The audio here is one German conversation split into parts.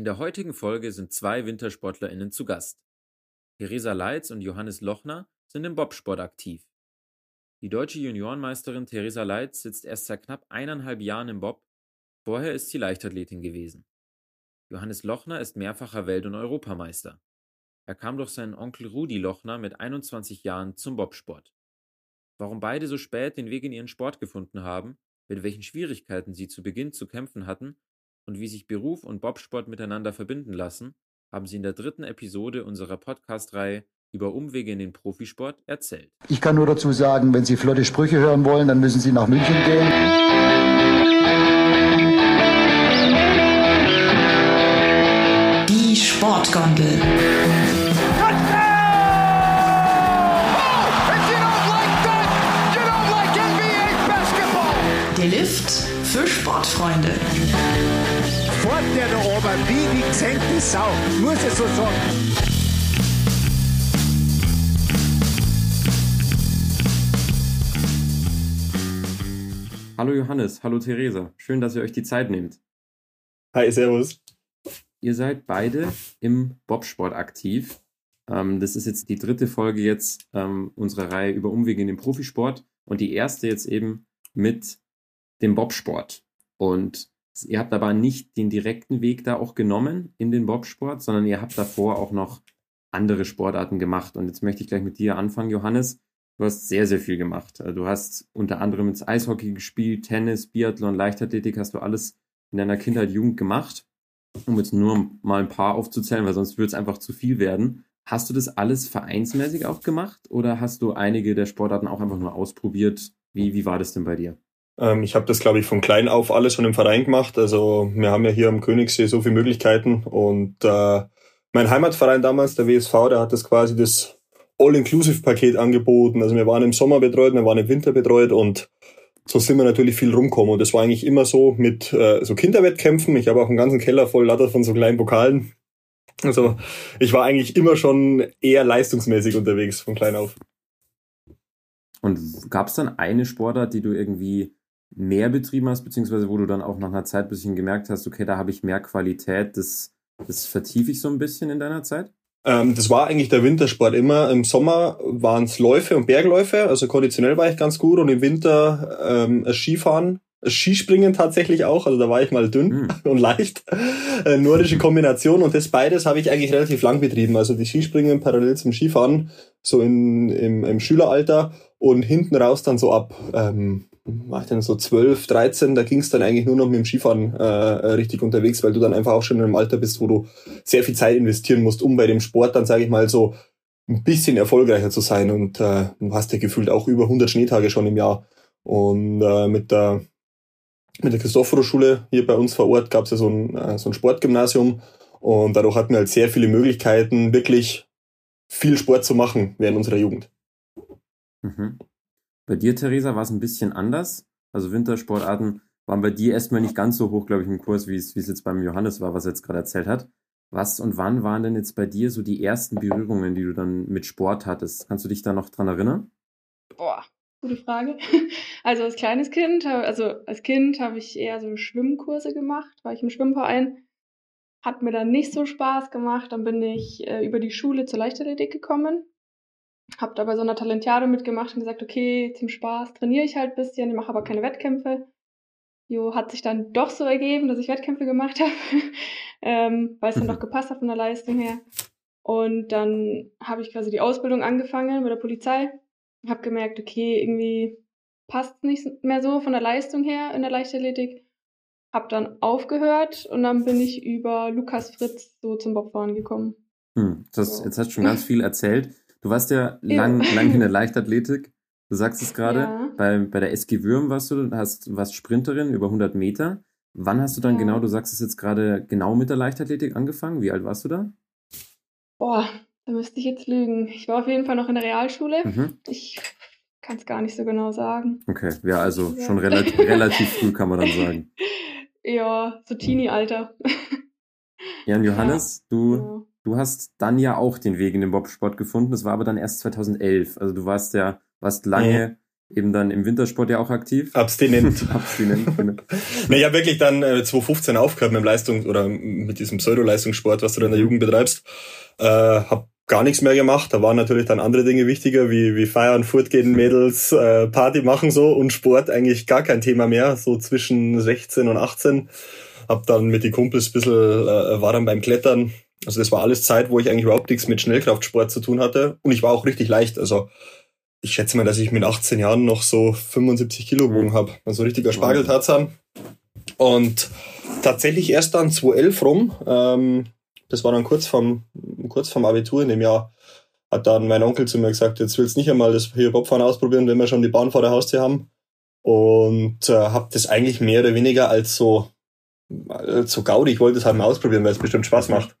In der heutigen Folge sind zwei WintersportlerInnen zu Gast. Theresa Leitz und Johannes Lochner sind im Bobsport aktiv. Die deutsche Juniorenmeisterin Theresa Leitz sitzt erst seit knapp eineinhalb Jahren im Bob, vorher ist sie Leichtathletin gewesen. Johannes Lochner ist mehrfacher Welt- und Europameister. Er kam durch seinen Onkel Rudi Lochner mit 21 Jahren zum Bobsport. Warum beide so spät den Weg in ihren Sport gefunden haben, mit welchen Schwierigkeiten sie zu Beginn zu kämpfen hatten und wie sich Beruf und Bobsport miteinander verbinden lassen, haben sie in der dritten Episode unserer Podcast-Reihe über Umwege in den Profisport erzählt. Ich kann nur dazu sagen, wenn Sie flotte Sprüche hören wollen, dann müssen Sie nach München gehen. Die Sportgondel. Der Lift für Sportfreunde. Fort der da oben, wie die gesenkte Sau, muss ich so sagen. Hallo Johannes, hallo Theresa, schön, dass ihr euch die Zeit nehmt. Hi, Servus. Ihr seid beide im Bobsport aktiv. Ähm, das ist jetzt die dritte Folge jetzt ähm, unserer Reihe über Umwege in den Profisport und die erste jetzt eben mit dem Bobsport. Und ihr habt aber nicht den direkten Weg da auch genommen in den Bobsport, sondern ihr habt davor auch noch andere Sportarten gemacht. Und jetzt möchte ich gleich mit dir anfangen, Johannes. Du hast sehr, sehr viel gemacht. Du hast unter anderem ins Eishockey gespielt, Tennis, Biathlon, Leichtathletik, hast du alles in deiner Kindheit, Jugend gemacht. Um jetzt nur mal ein paar aufzuzählen, weil sonst würde es einfach zu viel werden. Hast du das alles vereinsmäßig auch gemacht oder hast du einige der Sportarten auch einfach nur ausprobiert? Wie, wie war das denn bei dir? Ähm, ich habe das, glaube ich, von klein auf alles schon im Verein gemacht. Also wir haben ja hier am Königssee so viele Möglichkeiten und äh, mein Heimatverein damals, der WSV, der hat das quasi das All-Inclusive-Paket angeboten. Also wir waren im Sommer betreut, wir waren im Winter betreut und so sind wir natürlich viel rumkommen. Und das war eigentlich immer so mit äh, so Kinderwettkämpfen. Ich habe auch einen ganzen Keller voll Latter von so kleinen Pokalen. Also ich war eigentlich immer schon eher leistungsmäßig unterwegs von klein auf. Und gab es dann eine Sportart, die du irgendwie mehr betrieben hast, beziehungsweise wo du dann auch nach einer Zeit ein bisschen gemerkt hast, okay, da habe ich mehr Qualität, das, das vertiefe ich so ein bisschen in deiner Zeit? Ähm, das war eigentlich der Wintersport immer. Im Sommer waren es Läufe und Bergläufe, also konditionell war ich ganz gut und im Winter ähm, Skifahren, Skispringen tatsächlich auch, also da war ich mal dünn Mhm. und leicht. Äh, nordische Kombination und das beides habe ich eigentlich relativ lang betrieben. Also die Skispringen parallel zum Skifahren, so in, im, im Schüleralter und hinten raus dann so ab, ähm, war ich dann so 12, 13, da ging es dann eigentlich nur noch mit dem Skifahren äh, äh, richtig unterwegs, weil du dann einfach auch schon in einem Alter bist, wo du sehr viel Zeit investieren musst, um bei dem Sport dann, sage ich mal, so ein bisschen erfolgreicher zu sein. Und äh, du hast ja gefühlt auch über 100 Schneetage schon im Jahr. Und äh, mit der mit der Christophorus-Schule hier bei uns vor Ort gab es ja so ein, äh, so ein Sportgymnasium und dadurch hatten wir halt sehr viele Möglichkeiten, wirklich viel Sport zu machen während unserer Jugend. Mhm. Bei dir, Theresa, war es ein bisschen anders. Also Wintersportarten waren bei dir erstmal nicht ganz so hoch, glaube ich, im Kurs, wie es, jetzt beim Johannes war, was er jetzt gerade erzählt hat. Was und wann waren denn jetzt bei dir so die ersten Berührungen, die du dann mit Sport hattest? Kannst du dich da noch dran erinnern? Boah, gute Frage. Also als kleines Kind, also als Kind habe ich eher so Schwimmkurse gemacht, war ich im Schwimmverein. Hat mir dann nicht so Spaß gemacht. Dann bin ich äh, über die Schule zur Leichtathletik gekommen. Hab da bei so einer Talentiade mitgemacht und gesagt, okay, zum Spaß trainiere ich halt ein bisschen, mache aber keine Wettkämpfe. Jo, hat sich dann doch so ergeben, dass ich Wettkämpfe gemacht habe, ähm, weil es dann Mhm. doch gepasst hat von der Leistung her. Und dann habe ich quasi die Ausbildung angefangen bei der Polizei habe gemerkt, okay, irgendwie passt nicht mehr so von der Leistung her in der Leichtathletik. Hab dann aufgehört und dann bin ich über Lukas Fritz so zum Bobfahren gekommen. Hm, das, So. jetzt hast du schon ganz viel erzählt. Du warst ja lang, lang in der Leichtathletik. Du sagst es gerade. Ja. Bei, bei der SG Würm warst du, hast, warst Sprinterin über 100 Meter. Wann hast du dann Ja. genau, du sagst es jetzt gerade, genau mit der Leichtathletik angefangen? Wie alt warst du da? Boah, da müsste ich jetzt lügen. Ich war auf jeden Fall noch in der Realschule. Mhm. Ich kann es gar nicht so genau sagen. Okay, ja, also schon relativ, relativ früh kann man dann sagen. Ja, so Teenie-Alter. Jan Johannes, Ja. du hast dann ja auch den Weg in den Bobsport gefunden. Das war aber dann erst 2011. Also du warst ja, warst lange eben dann im Wintersport ja auch aktiv. Abstinent. Abstinent, genau. nee, ich habe wirklich dann äh, 2015 aufgehört mit dem Leistung oder mit diesem Pseudo-Leistungssport, was du dann in der Jugend betreibst. Äh, hab gar nichts mehr gemacht. Da waren natürlich dann andere Dinge wichtiger, wie, wie feiern, fortgehen, Mädels, äh, Party machen so und Sport eigentlich gar kein Thema mehr, so zwischen 16 und 18. Hab dann mit den Kumpels ein bisschen, äh, war dann beim Klettern. Also das war alles Zeit, wo ich eigentlich überhaupt nichts mit Schnellkraftsport zu tun hatte. Und ich war auch richtig leicht. Also ich schätze mal, dass ich mit 18 Jahren noch so 75 Kilo gewogen habe. Also richtiger Spargeltarzan. Und tatsächlich erst dann 2011 rum, ähm, das war dann kurz vom, kurz vom Abitur in dem Jahr, hat dann mein Onkel zu mir gesagt, jetzt willst du nicht einmal das hier Bobfahren ausprobieren, wenn wir schon die Bahn vor der Haustür haben. Und äh, habe das eigentlich mehr oder weniger als so, als so Gaudi, ich wollte es halt mal ausprobieren, weil es bestimmt Spaß macht.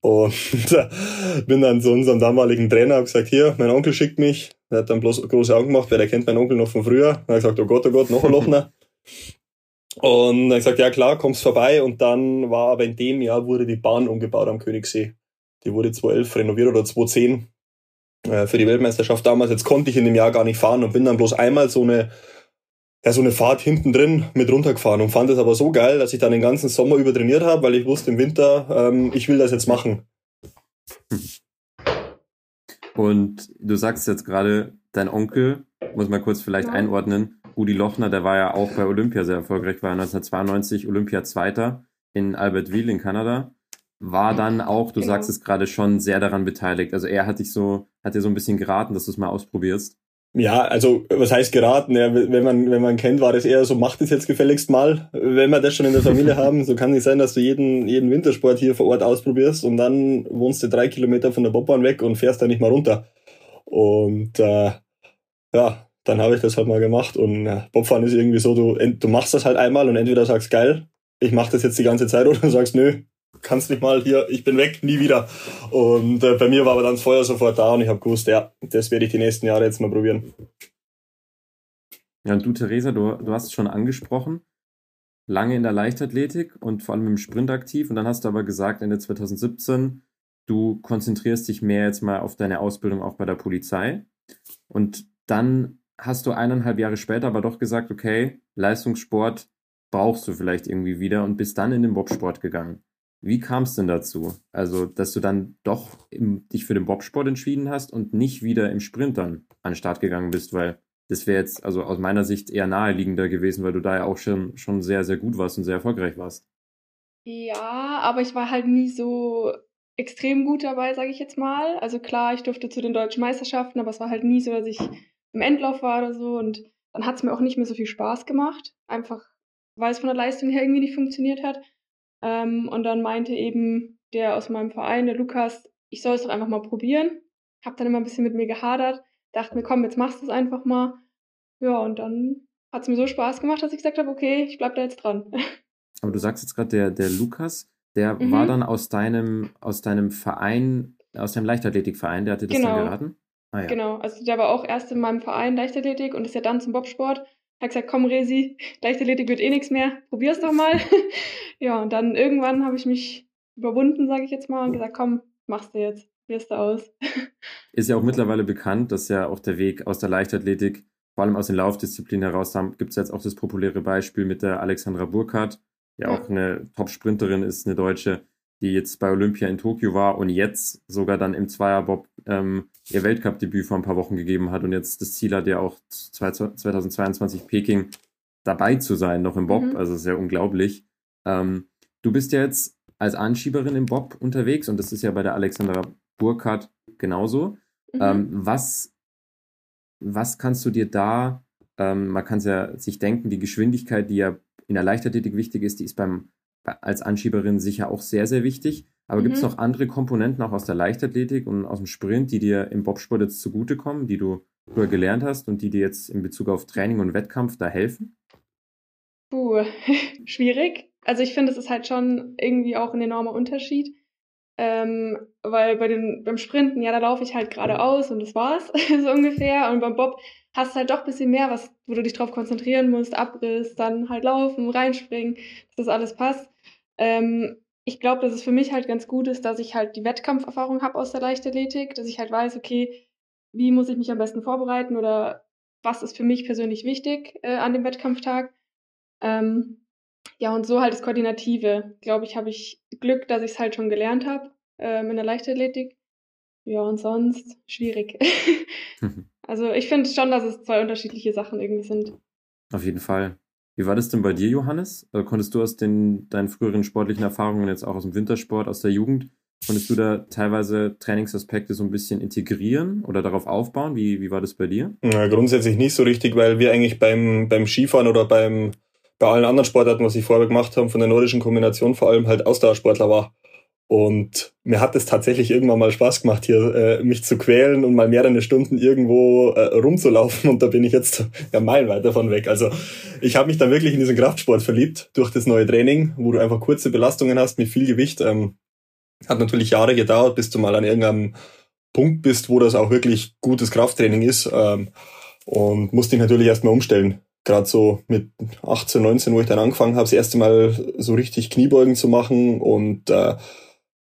Und bin dann zu unserem damaligen Trainer, hab gesagt, hier, mein Onkel schickt mich. Er hat dann bloß große Augen gemacht, weil er kennt meinen Onkel noch von früher. Er hat gesagt, oh Gott, oh Gott, noch ein Lochner. Und dann gesagt, ja klar, kommst vorbei. Und dann war aber in dem Jahr wurde die Bahn umgebaut am Königssee. Die wurde 2011 renoviert oder 2010 äh, für die Weltmeisterschaft damals. Jetzt konnte ich in dem Jahr gar nicht fahren und bin dann bloß einmal so eine, ja, so eine Fahrt hinten drin mit runtergefahren und fand es aber so geil, dass ich dann den ganzen Sommer über trainiert habe, weil ich wusste im Winter, ähm, ich will das jetzt machen. Und du sagst jetzt gerade, dein Onkel, muss man kurz vielleicht Ja. einordnen, Rudi Lochner, der war ja auch bei Olympia sehr erfolgreich, war 1992 Olympia-Zweiter in Albertville in Kanada. War dann auch, du Genau. sagst es gerade schon, sehr daran beteiligt. Also er hat dich so, hat dir so ein bisschen geraten, dass du es mal ausprobierst. Ja, also was heißt geraten? Ja, wenn man wenn man kennt, war das eher so, macht es jetzt gefälligst mal. Wenn wir das schon in der Familie haben, so kann nicht sein, dass du jeden jeden Wintersport hier vor Ort ausprobierst und dann wohnst du drei Kilometer von der Bobbahn weg und fährst da nicht mal runter. Und äh, ja, dann habe ich das halt mal gemacht und äh, Bobfahren ist irgendwie so, du ent- du machst das halt einmal und entweder sagst geil, ich mache das jetzt die ganze Zeit oder sagst nö, kannst nicht mal hier, ich bin weg, nie wieder. Und äh, bei mir war aber dann das Feuer sofort da und ich habe gewusst, ja, das werde ich die nächsten Jahre jetzt mal probieren. Ja, und du, Theresa, du, du hast es schon angesprochen, lange in der Leichtathletik und vor allem im Sprint aktiv. Und dann hast du aber gesagt, Ende 2017, du konzentrierst dich mehr jetzt mal auf deine Ausbildung auch bei der Polizei. Und dann hast du eineinhalb Jahre später aber doch gesagt, okay, Leistungssport brauchst du vielleicht irgendwie wieder und bist dann in den Bobsport gegangen. Wie kam es denn dazu? Also, dass du dann doch im, dich für den Bobsport entschieden hast und nicht wieder im Sprint dann an den Start gegangen bist, weil das wäre jetzt also aus meiner Sicht eher naheliegender gewesen, weil du da ja auch schon, schon sehr, sehr gut warst und sehr erfolgreich warst. Ja, aber ich war halt nie so extrem gut dabei, sage ich jetzt mal. Also klar, ich durfte zu den deutschen Meisterschaften, aber es war halt nie so, dass ich im Endlauf war oder so. Und dann hat es mir auch nicht mehr so viel Spaß gemacht. Einfach, weil es von der Leistung her irgendwie nicht funktioniert hat. Ähm, und dann meinte eben der aus meinem Verein, der Lukas, ich soll es doch einfach mal probieren. Hab dann immer ein bisschen mit mir gehadert. Dachte mir, komm, jetzt machst du es einfach mal. Ja, und dann hat es mir so Spaß gemacht, dass ich gesagt habe, okay, ich bleib da jetzt dran. Aber du sagst jetzt gerade, der, der Lukas, der Mhm. war dann aus deinem, aus deinem Verein, aus deinem Leichtathletikverein, der hatte das Genau. dann geraten? Ah, ja. Genau, also der war auch erst in meinem Verein Leichtathletik und ist ja dann zum Bobsport. Hat gesagt, komm Resi, Leichtathletik wird eh nichts mehr, probier's doch mal. ja, und dann irgendwann habe ich mich überwunden, sage ich jetzt mal, und gesagt, komm, machst du jetzt, probierst du aus. Ist ja auch mittlerweile bekannt, dass ja auch der Weg aus der Leichtathletik, vor allem aus den Laufdisziplinen heraus, da gibt es jetzt auch das populäre Beispiel mit der Alexandra Burkhardt, die Ja. auch eine Top-Sprinterin ist, eine Deutsche, die jetzt bei Olympia in Tokio war und jetzt sogar dann im Zweierbob ähm, ihr Weltcup-Debüt vor ein paar Wochen gegeben hat und jetzt das Ziel hat ja auch 2022 Peking dabei zu sein, noch im Bob, Mhm. also sehr unglaublich. Ähm, du bist ja jetzt als Anschieberin im Bob unterwegs und das ist ja bei der Alexandra Burkhardt genauso. Mhm. Ähm, was, was kannst du dir da, ähm, man kann es ja sich denken, die Geschwindigkeit, die ja in der Leichtathletik wichtig ist, die ist beim, bei- als Anschieberin sicher auch sehr, sehr wichtig. Aber gibt es Mhm. noch andere Komponenten auch aus der Leichtathletik und aus dem Sprint, die dir im Bobsport jetzt zugutekommen, die du früher gelernt hast und die dir jetzt in Bezug auf Training und Wettkampf da helfen? Puh, schwierig. Also ich finde, es ist halt schon irgendwie auch ein enormer Unterschied. Ähm, weil bei den, beim Sprinten, ja, da laufe ich halt geradeaus und das war's, so ungefähr. Und beim Bob hast du halt doch ein bisschen mehr, was, wo du dich drauf konzentrieren musst, Abriss, dann halt laufen, reinspringen, dass das alles passt. Ähm, ich glaube, dass es für mich halt ganz gut ist, dass ich halt die Wettkampferfahrung habe aus der Leichtathletik, dass ich halt weiß, okay, wie muss ich mich am besten vorbereiten oder was ist für mich persönlich wichtig äh, an dem Wettkampftag. Ähm, ja, und so halt das Koordinative. Glaube ich, habe ich Glück, dass ich es halt schon gelernt habe ähm, in der Leichtathletik. Ja, und sonst schwierig. also ich finde schon, dass es zwei unterschiedliche Sachen irgendwie sind. Auf jeden Fall. Wie war das denn bei dir, Johannes? Also konntest du aus den, deinen früheren sportlichen Erfahrungen, jetzt auch aus dem Wintersport, aus der Jugend, konntest du da teilweise Trainingsaspekte so ein bisschen integrieren oder darauf aufbauen? Wie, wie war das bei dir? Ja, grundsätzlich nicht so richtig, weil wir eigentlich beim, beim Skifahren oder beim, bei allen anderen Sportarten, was ich vorher gemacht habe, von der nordischen Kombination vor allem halt Ausdauersportler war. Und mir hat es tatsächlich irgendwann mal Spaß gemacht, hier äh, mich zu quälen und mal mehrere Stunden irgendwo äh, rumzulaufen. Und da bin ich jetzt ja meilenweit davon weg. Also ich habe mich da wirklich in diesen Kraftsport verliebt durch das neue Training, wo du einfach kurze Belastungen hast mit viel Gewicht. Ähm, hat natürlich Jahre gedauert, bis du mal an irgendeinem Punkt bist, wo das auch wirklich gutes Krafttraining ist. Ähm, und musste dich natürlich erstmal umstellen. Gerade so mit 18, 19, wo ich dann angefangen habe, das erste Mal so richtig Kniebeugen zu machen und äh,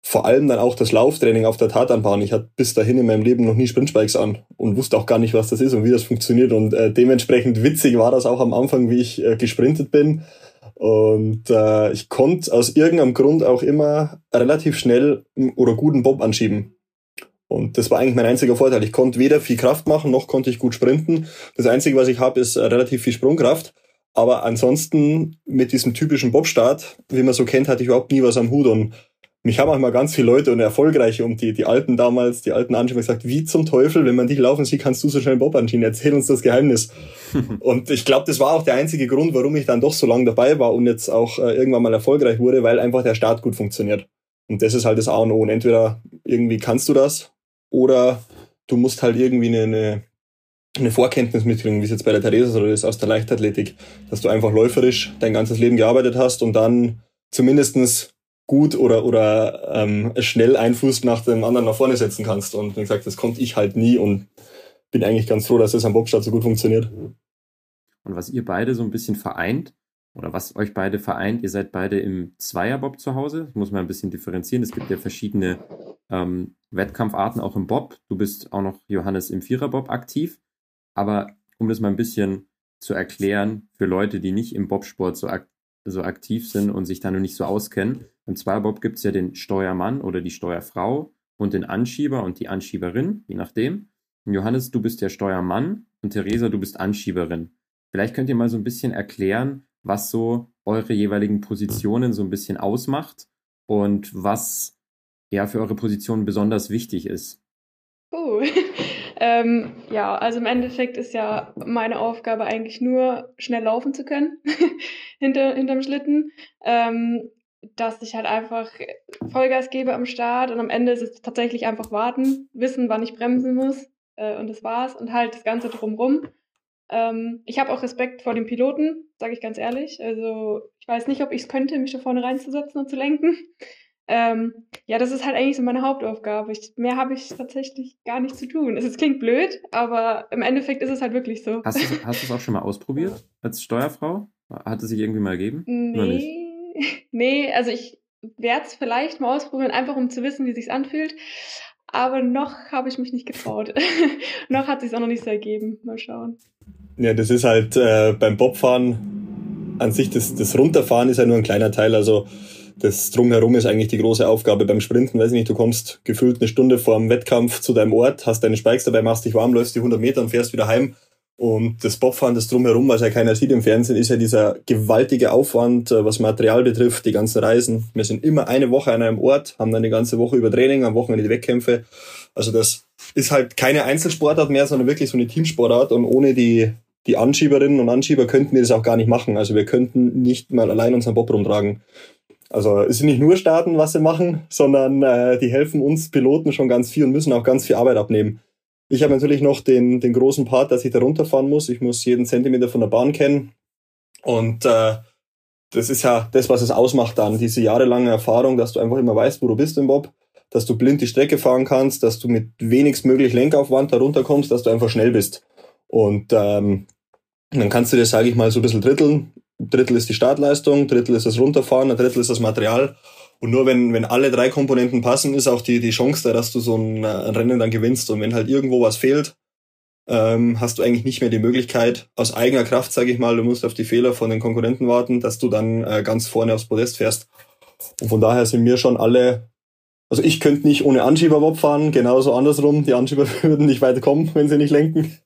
vor allem dann auch das Lauftraining auf der Tatanbahn. Ich hatte bis dahin in meinem Leben noch nie Sprintspikes an und wusste auch gar nicht, was das ist und wie das funktioniert. Und äh, dementsprechend witzig war das auch am Anfang, wie ich äh, gesprintet bin. Und äh, ich konnte aus irgendeinem Grund auch immer relativ schnell oder guten Bob anschieben. Und das war eigentlich mein einziger Vorteil. Ich konnte weder viel Kraft machen, noch konnte ich gut sprinten. Das Einzige, was ich habe, ist äh, relativ viel Sprungkraft. Aber ansonsten mit diesem typischen Bobstart, wie man so kennt, hatte ich überhaupt nie was am Hut. Und mich haben auch mal ganz viele Leute und erfolgreiche und die, die alten damals, die alten Anschieber gesagt, wie zum Teufel, wenn man dich laufen sieht, kannst du so schnell Bob anschieben, erzähl uns das Geheimnis. und ich glaube, das war auch der einzige Grund, warum ich dann doch so lange dabei war und jetzt auch äh, irgendwann mal erfolgreich wurde, weil einfach der Start gut funktioniert. Und das ist halt das A und O. Und entweder irgendwie kannst du das oder du musst halt irgendwie eine, eine, eine Vorkenntnis mitkriegen, wie es jetzt bei der Theresa oder ist aus der Leichtathletik, dass du einfach läuferisch dein ganzes Leben gearbeitet hast und dann zumindestens gut oder, oder ähm, schnell einen Fuß nach dem anderen nach vorne setzen kannst. Und wie gesagt, das konnte ich halt nie und bin eigentlich ganz froh, dass das am Bobstart so gut funktioniert. Und was ihr beide so ein bisschen vereint, oder was euch beide vereint, ihr seid beide im Zweierbob zu Hause. Das muss man ein bisschen differenzieren. Es gibt ja verschiedene ähm, Wettkampfarten auch im Bob. Du bist auch noch, Johannes, im Viererbob aktiv. Aber um das mal ein bisschen zu erklären für Leute, die nicht im Bobsport so, ak so aktiv sind und sich da noch nicht so auskennen, im Zweierbob gibt es ja den Steuermann oder die Steuerfrau und den Anschieber und die Anschieberin, je nachdem. Und Johannes, du bist der Steuermann und Theresa, du bist Anschieberin. Vielleicht könnt ihr mal so ein bisschen erklären, was so eure jeweiligen Positionen so ein bisschen ausmacht und was ja für eure Position besonders wichtig ist. Uh, ähm, ja, also im Endeffekt ist ja meine Aufgabe eigentlich nur schnell laufen zu können hinter, hinterm Schlitten. Ähm, dass ich halt einfach Vollgas gebe am Start und am Ende ist es tatsächlich einfach warten, wissen, wann ich bremsen muss äh, und das war's und halt das Ganze drumrum. Ähm, ich habe auch Respekt vor dem Piloten, sage ich ganz ehrlich. Also ich weiß nicht, ob ich es könnte, mich da vorne reinzusetzen und zu lenken. Ähm, ja, das ist halt eigentlich so meine Hauptaufgabe. Ich, mehr habe ich tatsächlich gar nicht zu tun. Es klingt blöd, aber im Endeffekt ist es halt wirklich so. Hast du es auch schon mal ausprobiert als Steuerfrau? Hat es sich irgendwie mal gegeben? Nee nee, also ich werde es vielleicht mal ausprobieren, einfach um zu wissen, wie sich's anfühlt. Aber noch habe ich mich nicht getraut. noch hat sich auch noch nicht so ergeben. Mal schauen. Ja, das ist halt äh, beim Bobfahren an sich, das, das Runterfahren ist ja nur ein kleiner Teil. Also das Drumherum ist eigentlich die große Aufgabe beim Sprinten. Weiß ich nicht, du kommst gefühlt eine Stunde vor dem Wettkampf zu deinem Ort, hast deine Spikes dabei, machst dich warm, läufst die 100 Meter und fährst wieder heim und das Bobfahren, das drumherum, was ja keiner sieht im Fernsehen, ist ja dieser gewaltige Aufwand, äh, was Material betrifft, die ganzen Reisen. Wir sind immer eine Woche an einem Ort, haben dann die ganze Woche über Training, am Wochenende die Wettkämpfe. Also das ist halt keine Einzelsportart mehr, sondern wirklich so eine Teamsportart. Und ohne die, die Anschieberinnen und Anschieber könnten wir das auch gar nicht machen. Also wir könnten nicht mal allein unseren Bob rumtragen. Also es sind nicht nur Staaten, was sie machen, sondern äh, die helfen uns Piloten schon ganz viel und müssen auch ganz viel Arbeit abnehmen. Ich habe natürlich noch den, den großen Part, dass ich da runterfahren muss. Ich muss jeden Zentimeter von der Bahn kennen. Und äh, das ist ja das, was es ausmacht dann, diese jahrelange Erfahrung, dass du einfach immer weißt, wo du bist im Bob, dass du blind die Strecke fahren kannst, dass du mit wenigstmöglich Lenkaufwand da runterkommst, dass du einfach schnell bist. Und ähm, dann kannst du dir, sage ich mal, so ein bisschen dritteln. Drittel ist die Startleistung, Drittel ist das Runterfahren, ein Drittel ist das Material. Und nur wenn, wenn alle drei Komponenten passen, ist auch die, die Chance da, dass du so ein, ein Rennen dann gewinnst. Und wenn halt irgendwo was fehlt, ähm, hast du eigentlich nicht mehr die Möglichkeit, aus eigener Kraft, sage ich mal, du musst auf die Fehler von den Konkurrenten warten, dass du dann äh, ganz vorne aufs Podest fährst. Und von daher sind mir schon alle, also ich könnte nicht ohne Anschieber fahren, genauso andersrum, die Anschieber würden nicht weit kommen, wenn sie nicht lenken.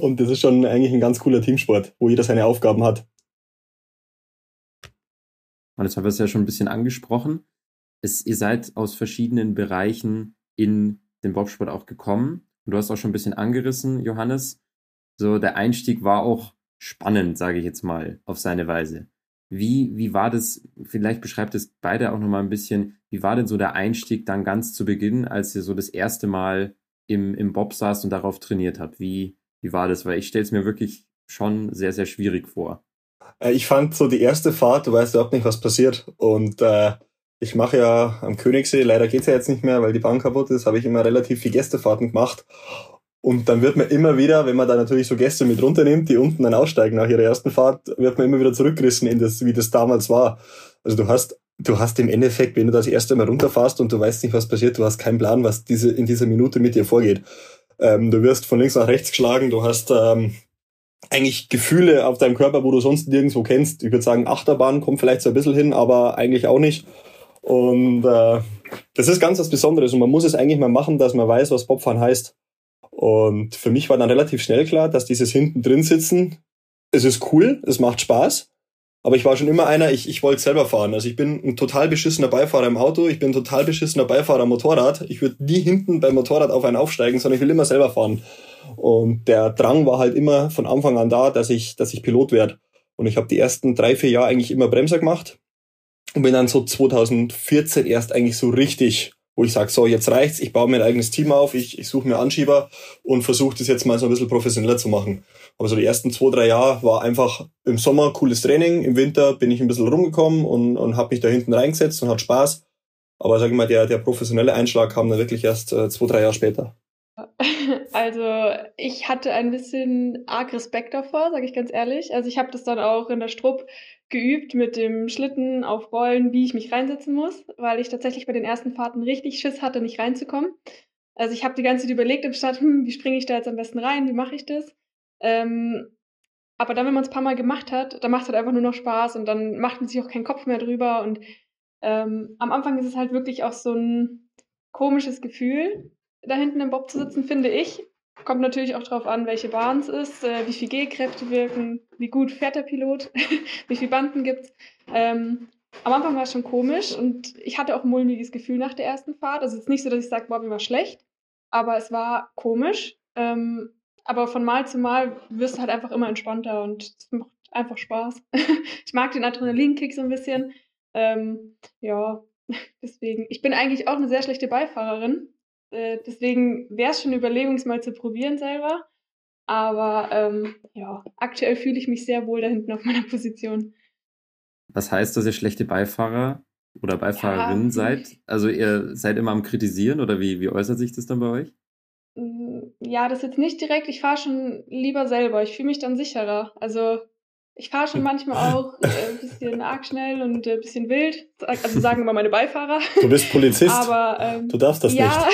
Und das ist schon eigentlich ein ganz cooler Teamsport, wo jeder seine Aufgaben hat. Und jetzt haben wir es ja schon ein bisschen angesprochen. Es, ihr seid aus verschiedenen Bereichen in den Bobsport auch gekommen. Und du hast auch schon ein bisschen angerissen, Johannes. So, der Einstieg war auch spannend, sage ich jetzt mal, auf seine Weise. Wie, wie war das, vielleicht beschreibt es beide auch nochmal ein bisschen, wie war denn so der Einstieg dann ganz zu Beginn, als ihr so das erste Mal im, im Bob saßt und darauf trainiert habt? Wie, wie war das? Weil ich stelle es mir wirklich schon sehr, sehr schwierig vor. Äh, ich fand so die erste Fahrt, du weißt überhaupt nicht, was passiert. Und äh, ich mache ja am Königssee, leider geht's ja jetzt nicht mehr, weil die Bahn kaputt ist, habe ich immer relativ viel Gästefahrten gemacht. Und dann wird man immer wieder, wenn man da natürlich so Gäste mit runternimmt, die unten dann aussteigen nach ihrer ersten Fahrt, wird man immer wieder zurückgerissen in das, wie das damals war. Also du hast, du hast im Endeffekt, wenn du das erste Mal runterfährst und du weißt nicht, was passiert, du hast keinen Plan, was diese, in dieser Minute mit dir vorgeht. Ähm, du wirst von links nach rechts geschlagen, du hast ähm, eigentlich Gefühle auf deinem Körper, wo du sonst nirgendwo kennst. Ich würde sagen, Achterbahn kommt vielleicht so ein bisschen hin, aber eigentlich auch nicht. Und äh, das ist ganz was Besonderes und man muss es eigentlich mal machen, dass man weiß, was Bobfahren heißt. Und für mich war dann relativ schnell klar, dass dieses hinten drin sitzen, es ist cool, es macht Spaß. Aber ich war schon immer einer, ich, ich wollte selber fahren. Also ich bin ein total beschissener Beifahrer im Auto, ich bin ein total beschissener Beifahrer am Motorrad. Ich würde nie hinten beim Motorrad auf einen aufsteigen, sondern ich will immer selber fahren. Und der Drang war halt immer von Anfang an da, dass ich, dass ich Pilot werde. Und ich habe die ersten drei, vier Jahre eigentlich immer Bremser gemacht und bin dann so 2014 erst eigentlich so richtig, wo ich sage, so jetzt reicht's, ich baue mir ein eigenes Team auf, ich, ich suche mir Anschieber und versuche das jetzt mal so ein bisschen professioneller zu machen. Aber so die ersten zwei, drei Jahre war einfach im Sommer cooles Training, im Winter bin ich ein bisschen rumgekommen und, und habe mich da hinten reingesetzt und hat Spaß. Aber sag ich mal, der, der professionelle Einschlag kam dann wirklich erst äh, zwei, drei Jahre später. Also ich hatte ein bisschen arg Respekt davor, sage ich ganz ehrlich. Also ich habe das dann auch in der Strupp geübt mit dem Schlitten auf Rollen, wie ich mich reinsetzen muss, weil ich tatsächlich bei den ersten Fahrten richtig Schiss hatte, nicht reinzukommen. Also ich habe die ganze Zeit überlegt im Start, hm, wie springe ich da jetzt am besten rein, wie mache ich das? Ähm, aber dann, wenn man es ein paar Mal gemacht hat, dann macht es halt einfach nur noch Spaß und dann macht man sich auch keinen Kopf mehr drüber. Und ähm, am Anfang ist es halt wirklich auch so ein komisches Gefühl, da hinten im Bob zu sitzen, finde ich. Kommt natürlich auch darauf an, welche Bahn es ist, äh, wie viel G-Kräfte wirken, wie gut fährt der Pilot, wie viele Banden gibt's. Ähm, am Anfang war es schon komisch und ich hatte auch ein mulmiges Gefühl nach der ersten Fahrt. Also es ist nicht so, dass ich sage, boah, mir war schlecht, aber es war komisch. Ähm, aber von Mal zu Mal wirst du halt einfach immer entspannter und es macht einfach Spaß. ich mag den Adrenalinkick so ein bisschen. Ähm, ja, deswegen. Ich bin eigentlich auch eine sehr schlechte Beifahrerin. Äh, deswegen wäre es schon eine Überlegung, es mal zu probieren selber. Aber ähm, ja, aktuell fühle ich mich sehr wohl da hinten auf meiner Position. Was heißt, dass ihr schlechte Beifahrer oder Beifahrerin ja. seid? Also ihr seid immer am Kritisieren oder wie, wie äußert sich das dann bei euch? Mm, ja, das jetzt nicht direkt. Ich fahre schon lieber selber. Ich fühle mich dann sicherer. Also ich fahre schon manchmal auch äh, ein bisschen arg schnell und ein äh, bisschen wild. Also sagen wir meine Beifahrer. Du bist Polizist. Aber ähm, du darfst das ja,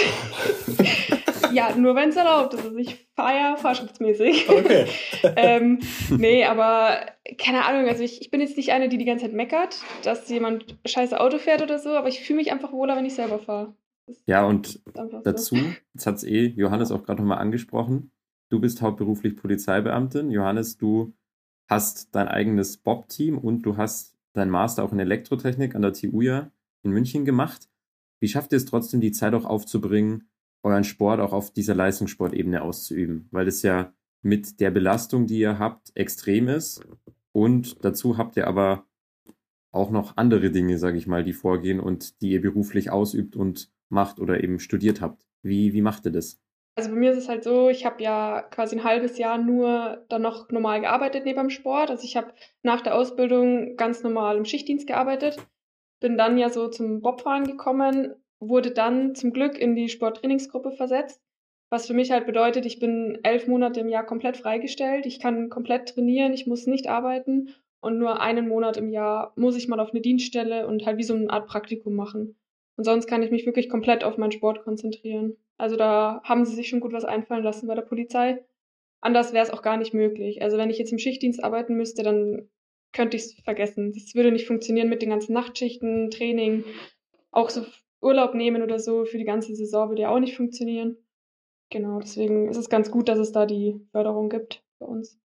nicht. ja, nur wenn es erlaubt ist. Also ich fahre ja fahrschaftsmäßig. Okay. ähm, nee, aber keine Ahnung. Also ich, ich bin jetzt nicht eine, die die ganze Zeit meckert, dass jemand scheiße Auto fährt oder so, aber ich fühle mich einfach wohler, wenn ich selber fahre. Ja, und dazu, jetzt hat es eh Johannes auch gerade nochmal angesprochen. Du bist hauptberuflich Polizeibeamtin. Johannes, du hast dein eigenes Bob-Team und du hast dein Master auch in Elektrotechnik an der TU ja in München gemacht. Wie schafft ihr es trotzdem, die Zeit auch aufzubringen, euren Sport auch auf dieser Leistungssportebene auszuüben? Weil es ja mit der Belastung, die ihr habt, extrem ist. Und dazu habt ihr aber auch noch andere Dinge, sage ich mal, die vorgehen und die ihr beruflich ausübt und macht oder eben studiert habt. Wie, wie macht ihr das? Also bei mir ist es halt so, ich habe ja quasi ein halbes Jahr nur dann noch normal gearbeitet neben dem Sport. Also ich habe nach der Ausbildung ganz normal im Schichtdienst gearbeitet, bin dann ja so zum Bobfahren gekommen, wurde dann zum Glück in die Sporttrainingsgruppe versetzt, was für mich halt bedeutet, ich bin elf Monate im Jahr komplett freigestellt, ich kann komplett trainieren, ich muss nicht arbeiten und nur einen Monat im Jahr muss ich mal auf eine Dienststelle und halt wie so eine Art Praktikum machen. Und sonst kann ich mich wirklich komplett auf meinen Sport konzentrieren. Also da haben sie sich schon gut was einfallen lassen bei der Polizei. anders wäre es auch gar nicht möglich. Also wenn ich jetzt im Schichtdienst arbeiten müsste, dann könnte ich es vergessen. Das würde nicht funktionieren mit den ganzen Nachtschichten, Training, auch so Urlaub nehmen oder so für die ganze Saison würde ja auch nicht funktionieren. Genau, deswegen ist es ganz gut, dass es da die Förderung gibt bei uns.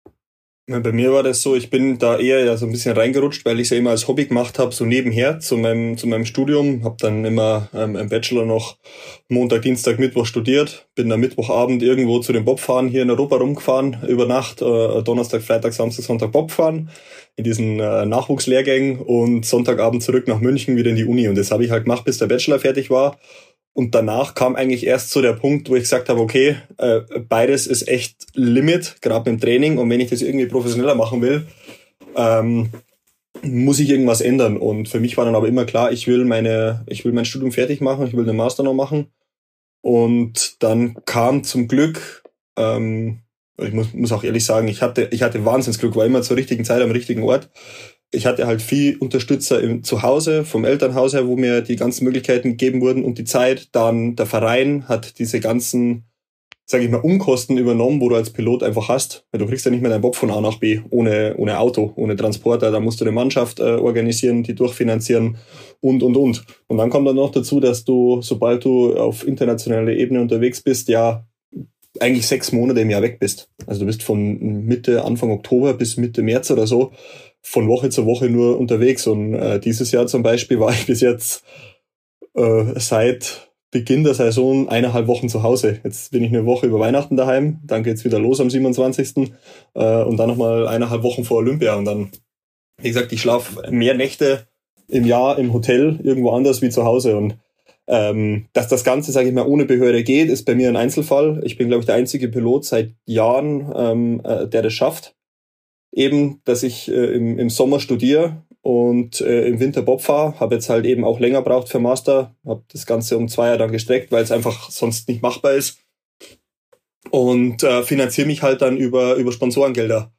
Bei mir war das so, ich bin da eher ja so ein bisschen reingerutscht, weil ich es ja immer als Hobby gemacht habe, so nebenher zu meinem, zu meinem Studium. Habe dann immer ähm, im Bachelor noch Montag, Dienstag, Mittwoch studiert. Bin dann Mittwochabend irgendwo zu den Bobfahren hier in Europa rumgefahren, über Nacht, äh, Donnerstag, Freitag, Samstag, Sonntag Bobfahren in diesen äh, Nachwuchslehrgängen und Sonntagabend zurück nach München wieder in die Uni. Und das habe ich halt gemacht, bis der Bachelor fertig war. Und danach kam eigentlich erst so der Punkt, wo ich gesagt habe, okay, äh, beides ist echt Limit, gerade beim Training. Und wenn ich das irgendwie professioneller machen will, ähm, muss ich irgendwas ändern. Und für mich war dann aber immer klar, ich will meine, ich will mein Studium fertig machen, ich will den Master noch machen. Und dann kam zum Glück, ähm, ich muss, muss auch ehrlich sagen, ich hatte, ich hatte Wahnsinnsglück, war immer zur richtigen Zeit am richtigen Ort ich hatte halt viel Unterstützer im Zuhause, vom Elternhaus her, wo mir die ganzen Möglichkeiten gegeben wurden und die Zeit. Dann der Verein hat diese ganzen, sage ich mal, Umkosten übernommen, wo du als Pilot einfach hast. Weil du kriegst ja nicht mehr deinen Bob von A nach B ohne, ohne Auto, ohne Transporter. Da musst du eine Mannschaft äh, organisieren, die durchfinanzieren und, und, und. Und dann kommt dann noch dazu, dass du, sobald du auf internationaler Ebene unterwegs bist, ja eigentlich sechs Monate im Jahr weg bist. Also du bist von Mitte, Anfang Oktober bis Mitte März oder so von Woche zu Woche nur unterwegs. Und äh, dieses Jahr zum Beispiel war ich bis jetzt äh, seit Beginn der Saison eineinhalb Wochen zu Hause. Jetzt bin ich eine Woche über Weihnachten daheim, dann geht's wieder los am 27. Äh, und dann nochmal eineinhalb Wochen vor Olympia. Und dann, wie gesagt, ich schlafe mehr Nächte im Jahr im Hotel irgendwo anders wie zu Hause. Und ähm, dass das Ganze, sage ich mal, ohne Behörde geht, ist bei mir ein Einzelfall. Ich bin, glaube ich, der einzige Pilot seit Jahren, ähm, äh, der das schafft eben, dass ich äh, im, im Sommer studiere und äh, im Winter Bob fahre. Habe jetzt halt eben auch länger braucht für Master. Habe das Ganze um zwei Jahre dann gestreckt, weil es einfach sonst nicht machbar ist. Und äh, finanziere mich halt dann über, über Sponsorengelder.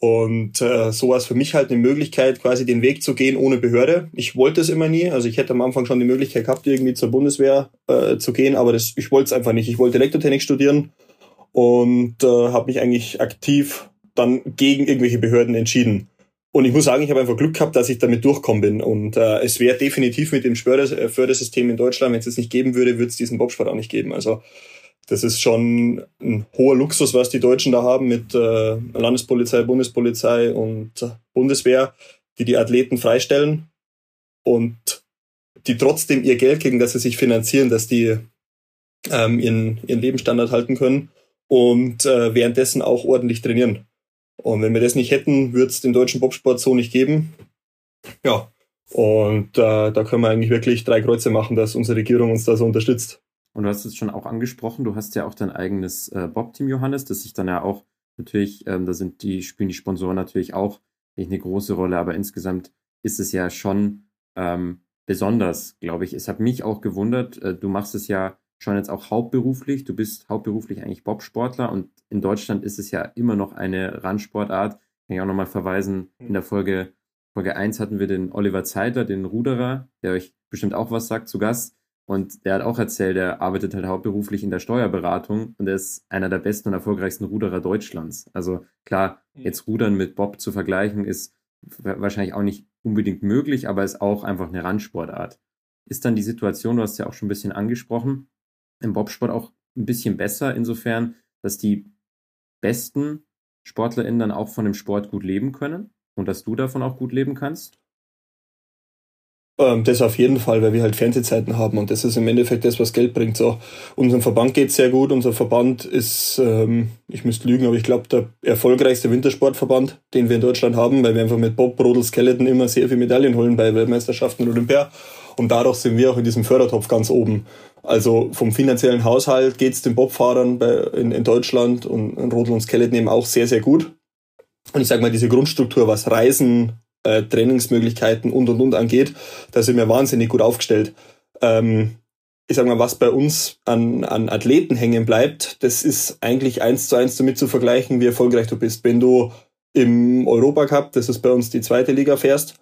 Und äh, so war es für mich halt eine Möglichkeit, quasi den Weg zu gehen ohne Behörde. Ich wollte es immer nie. Also ich hätte am Anfang schon die Möglichkeit gehabt, irgendwie zur Bundeswehr äh, zu gehen, aber das, ich wollte es einfach nicht. Ich wollte Elektrotechnik studieren und äh, habe mich eigentlich aktiv dann gegen irgendwelche Behörden entschieden. Und ich muss sagen, ich habe einfach Glück gehabt, dass ich damit durchkommen bin. Und äh, es wäre definitiv mit dem äh, Fördersystem in Deutschland, wenn es es nicht geben würde, würde es diesen Bobsport auch nicht geben. Also das ist schon ein hoher Luxus, was die Deutschen da haben mit äh, Landespolizei, Bundespolizei und Bundeswehr, die die Athleten freistellen und die trotzdem ihr Geld kriegen, dass sie sich finanzieren, dass die ähm, ihren, ihren Lebensstandard halten können und äh, währenddessen auch ordentlich trainieren. Und wenn wir das nicht hätten, würde es den deutschen Bobsport so nicht geben. Ja, und äh, da können wir eigentlich wirklich drei Kreuze machen, dass unsere Regierung uns da so unterstützt. Und du hast es schon auch angesprochen, du hast ja auch dein eigenes äh, Bob-Team, Johannes, das sich dann ja auch natürlich, ähm, da sind die, spielen die Sponsoren natürlich auch eine große Rolle, aber insgesamt ist es ja schon ähm, besonders, glaube ich. Es hat mich auch gewundert, äh, du machst es ja schon jetzt auch hauptberuflich. Du bist hauptberuflich eigentlich Bobsportler und in Deutschland ist es ja immer noch eine Randsportart. Kann ich auch nochmal verweisen. In der Folge, Folge 1 hatten wir den Oliver Zeitler, den Ruderer, der euch bestimmt auch was sagt, zu Gast. Und der hat auch erzählt, er arbeitet halt hauptberuflich in der Steuerberatung und er ist einer der besten und erfolgreichsten Ruderer Deutschlands. Also klar, jetzt Rudern mit Bob zu vergleichen ist wahrscheinlich auch nicht unbedingt möglich, aber ist auch einfach eine Randsportart. Ist dann die Situation, du hast ja auch schon ein bisschen angesprochen, im Bobsport auch ein bisschen besser, insofern, dass die besten SportlerInnen dann auch von dem Sport gut leben können und dass du davon auch gut leben kannst? Ähm, das auf jeden Fall, weil wir halt Fernsehzeiten haben und das ist im Endeffekt das, was Geld bringt. So, unserem Verband geht sehr gut. Unser Verband ist, ähm, ich müsste lügen, aber ich glaube, der erfolgreichste Wintersportverband, den wir in Deutschland haben, weil wir einfach mit Bob, Brodel, Skeleton immer sehr viele Medaillen holen bei Weltmeisterschaften und Olympia. Und dadurch sind wir auch in diesem Fördertopf ganz oben. Also vom finanziellen Haushalt geht es den Bobfahrern bei, in, in Deutschland und Rodel und Skeleton eben auch sehr, sehr gut. Und ich sage mal, diese Grundstruktur, was Reisen, äh, Trainingsmöglichkeiten und und und angeht, da sind wir wahnsinnig gut aufgestellt. Ähm, ich sag mal, was bei uns an, an Athleten hängen bleibt, das ist eigentlich eins zu eins damit zu vergleichen, wie erfolgreich du bist. Wenn du im Europacup, das ist bei uns die zweite Liga, fährst,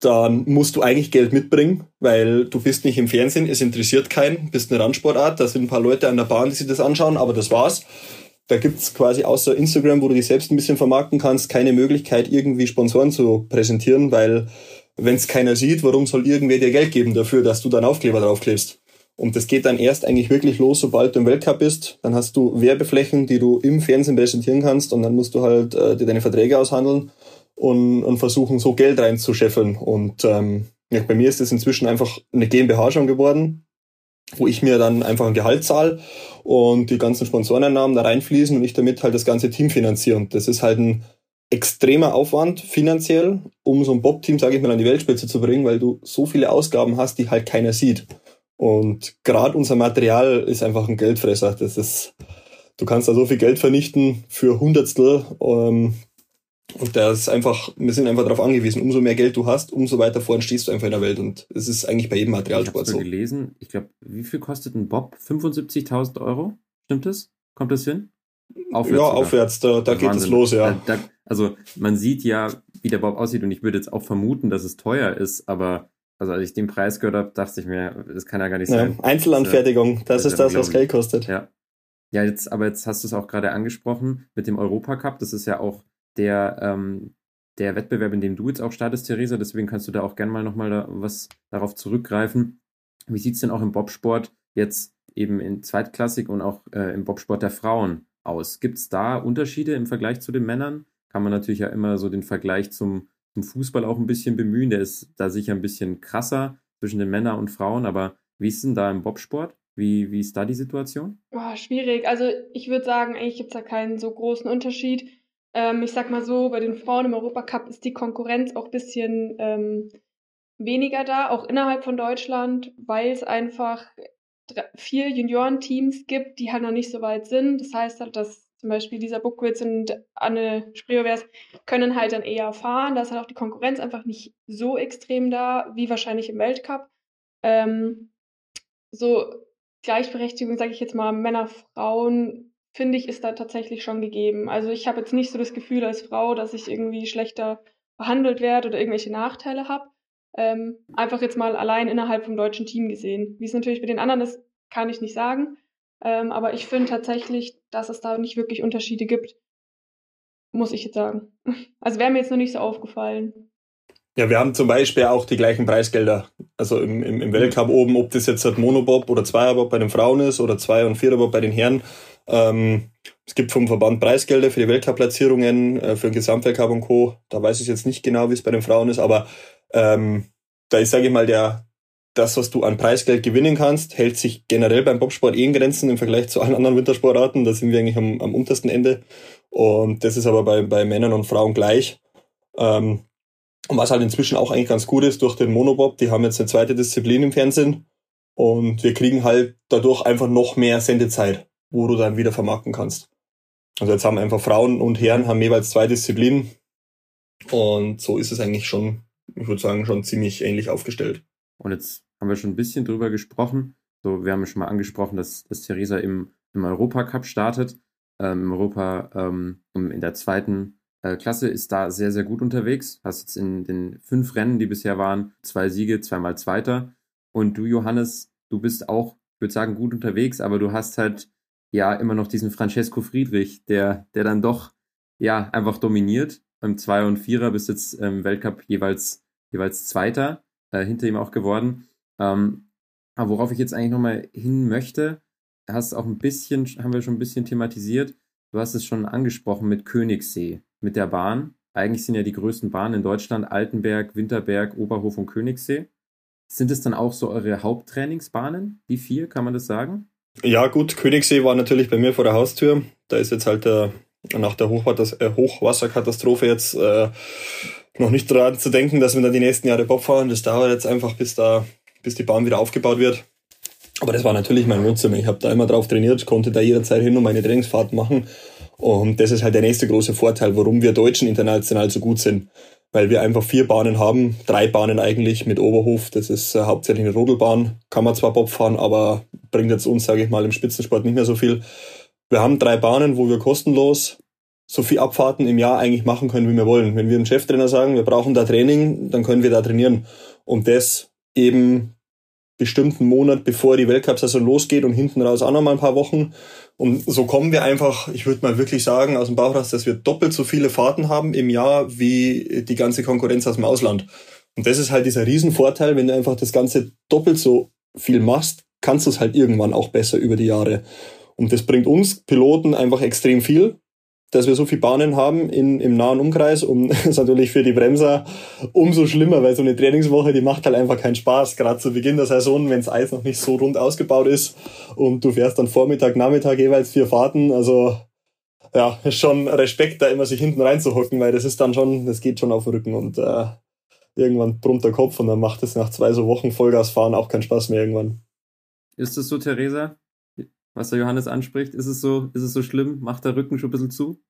dann musst du eigentlich Geld mitbringen, weil du bist nicht im Fernsehen, es interessiert keinen, bist eine Randsportart, da sind ein paar Leute an der Bahn, die sich das anschauen, aber das war's. da gibt's quasi außer Instagram, wo du dich selbst ein bisschen vermarkten kannst, keine Möglichkeit, irgendwie Sponsoren zu präsentieren, weil wenn es keiner sieht, warum soll irgendwer dir Geld geben dafür, dass du dann Aufkleber draufklebst? Und das geht dann erst eigentlich wirklich los, sobald du im Weltcup bist. Dann hast du Werbeflächen, die du im Fernsehen präsentieren kannst und dann musst du halt äh, dir deine Verträge aushandeln und, und versuchen, so Geld reinzuscheffeln. Und ähm, ja, bei mir ist das inzwischen einfach eine GmbH schon geworden, wo ich mir dann einfach ein Gehalt zahle und die ganzen Sponsoreneinnahmen da reinfließen und ich damit halt das ganze Team finanziere. Und das ist halt ein extremer Aufwand finanziell, um so ein Bob-Team, sage ich mal, an die Weltspitze zu bringen, weil du so viele Ausgaben hast, die halt keiner sieht. Und gerade unser Material ist einfach ein Geldfresser. Das ist, du kannst da so viel Geld vernichten für Hundertstel. Ähm, und da ist einfach, wir sind einfach darauf angewiesen, umso mehr Geld du hast, umso weiter vorn stehst du einfach in der Welt. Und es ist eigentlich bei jedem Materialsport ich so. gelesen, ich glaube, wie viel kostet ein Bob? 75.000 Euro? Stimmt das? Kommt das hin? Aufwärts ja, sogar. aufwärts, da, da geht es los, ja. Da, also man sieht ja, wie der Bob aussieht und ich würde jetzt auch vermuten, dass es teuer ist, aber also als ich den Preis gehört habe, dachte ich mir, das kann ja gar nicht sein. Ja, Einzelanfertigung, das, das ist das, was Geld kostet. Ja. Ja, jetzt, aber jetzt hast du es auch gerade angesprochen mit dem Europacup. Das ist ja auch der, ähm, der Wettbewerb, in dem du jetzt auch startest, Theresa. Deswegen kannst du da auch gerne mal nochmal da, was darauf zurückgreifen. Wie sieht es denn auch im Bobsport jetzt eben in Zweitklassik und auch äh, im Bobsport der Frauen aus? Gibt es da Unterschiede im Vergleich zu den Männern? Kann man natürlich ja immer so den Vergleich zum, zum Fußball auch ein bisschen bemühen. Der ist da sicher ein bisschen krasser zwischen den Männern und Frauen. Aber wie ist denn da im Bobsport? Wie, wie ist da die Situation? Oh, schwierig. Also ich würde sagen, eigentlich gibt es da keinen so großen Unterschied. Ähm, ich sag mal so, bei den Frauen im Europacup ist die Konkurrenz auch ein bisschen ähm, weniger da, auch innerhalb von Deutschland, weil es einfach vier Juniorenteams gibt, die halt noch nicht so weit sind. Das heißt halt, dass zum Beispiel dieser Buckwitz und Anne Spreowers können halt dann eher fahren. Da ist halt auch die Konkurrenz einfach nicht so extrem da, wie wahrscheinlich im Weltcup. Ähm, so Gleichberechtigung, sage ich jetzt mal, Männer, Frauen, finde ich, ist da tatsächlich schon gegeben. Also ich habe jetzt nicht so das Gefühl als Frau, dass ich irgendwie schlechter behandelt werde oder irgendwelche Nachteile habe. Ähm, einfach jetzt mal allein innerhalb vom deutschen Team gesehen. Wie es natürlich bei den anderen ist, kann ich nicht sagen. Ähm, aber ich finde tatsächlich, dass es da nicht wirklich Unterschiede gibt. Muss ich jetzt sagen. Also wäre mir jetzt noch nicht so aufgefallen. Ja, wir haben zum Beispiel auch die gleichen Preisgelder. Also im, im, im Weltcup oben, ob das jetzt halt Monobob oder Zweierbob bei den Frauen ist oder Zwei- und Viererbob bei den Herren. Ähm, es gibt vom Verband Preisgelder für die Weltcup-Platzierungen, äh, für den Gesamtweltcup und Co. Da weiß ich jetzt nicht genau, wie es bei den Frauen ist, aber ähm, da ist, sage ich mal, der, das, was du an Preisgeld gewinnen kannst, hält sich generell beim Bobsport eh in Grenzen im Vergleich zu allen anderen Wintersportarten. Da sind wir eigentlich am, am untersten Ende. Und das ist aber bei, bei Männern und Frauen gleich. Ähm, und was halt inzwischen auch eigentlich ganz gut ist durch den Monobob, die haben jetzt eine zweite Disziplin im Fernsehen. Und wir kriegen halt dadurch einfach noch mehr Sendezeit, wo du dann wieder vermarkten kannst. Also jetzt haben einfach Frauen und Herren haben jeweils zwei Disziplinen. Und so ist es eigentlich schon, ich würde sagen, schon ziemlich ähnlich aufgestellt. Und jetzt haben wir schon ein bisschen drüber gesprochen. So, wir haben schon mal angesprochen, dass, dass Theresa im, im Europacup startet. Ähm, Im Europa ähm, in der zweiten äh, Klasse ist da sehr, sehr gut unterwegs. Hast jetzt in den fünf Rennen, die bisher waren, zwei Siege, zweimal Zweiter. Und du, Johannes, du bist auch, ich würde sagen, gut unterwegs, aber du hast halt ja immer noch diesen Francesco Friedrich, der, der dann doch ja einfach dominiert. Im Zweier und Vierer bist jetzt im Weltcup jeweils, jeweils Zweiter, äh, hinter ihm auch geworden. Ähm, aber worauf ich jetzt eigentlich nochmal hin möchte, hast auch ein bisschen, haben wir schon ein bisschen thematisiert. Du hast es schon angesprochen mit Königssee, mit der Bahn. Eigentlich sind ja die größten Bahnen in Deutschland Altenberg, Winterberg, Oberhof und Königssee. Sind es dann auch so eure Haupttrainingsbahnen, die vier, kann man das sagen? Ja, gut, Königssee war natürlich bei mir vor der Haustür. Da ist jetzt halt der, nach der äh, Hochwasserkatastrophe jetzt äh, noch nicht dran zu denken, dass wir dann die nächsten Jahre Bob fahren. Das dauert jetzt einfach, bis da bis die Bahn wieder aufgebaut wird. Aber das war natürlich mein Wohnzimmer. Ich habe da immer drauf trainiert, konnte da jederzeit hin und meine Trainingsfahrt machen. Und das ist halt der nächste große Vorteil, warum wir Deutschen international so gut sind. Weil wir einfach vier Bahnen haben, drei Bahnen eigentlich mit Oberhof. Das ist äh, hauptsächlich eine Rodelbahn. Kann man zwar Bob fahren, aber bringt jetzt uns, sage ich mal, im Spitzensport nicht mehr so viel. Wir haben drei Bahnen, wo wir kostenlos so viel Abfahrten im Jahr eigentlich machen können, wie wir wollen. Wenn wir dem Cheftrainer sagen, wir brauchen da Training, dann können wir da trainieren. Und das eben bestimmten Monat, bevor die Weltcup-Saison losgeht und hinten raus auch noch mal ein paar Wochen. Und so kommen wir einfach, ich würde mal wirklich sagen, aus dem Bauch raus, dass wir doppelt so viele Fahrten haben im Jahr wie die ganze Konkurrenz aus dem Ausland. Und das ist halt dieser Riesenvorteil, wenn du einfach das Ganze doppelt so viel machst, kannst du es halt irgendwann auch besser über die Jahre. Und das bringt uns Piloten einfach extrem viel, dass wir so viele Bahnen haben in, im nahen Umkreis. Und das ist natürlich für die Bremser umso schlimmer, weil so eine Trainingswoche, die macht halt einfach keinen Spaß. Gerade zu Beginn der Saison, wenn das Eis noch nicht so rund ausgebaut ist und du fährst dann Vormittag, Nachmittag jeweils vier Fahrten. Also ja, schon Respekt, da immer sich hinten reinzuhocken, weil das ist dann schon, das geht schon auf den Rücken und äh, irgendwann brummt der Kopf und dann macht es nach zwei so Wochen Vollgas fahren auch keinen Spaß mehr irgendwann. Ist das so, Theresa? was der Johannes anspricht? Ist es so, ist es so schlimm? Macht der Rücken schon ein bisschen zu?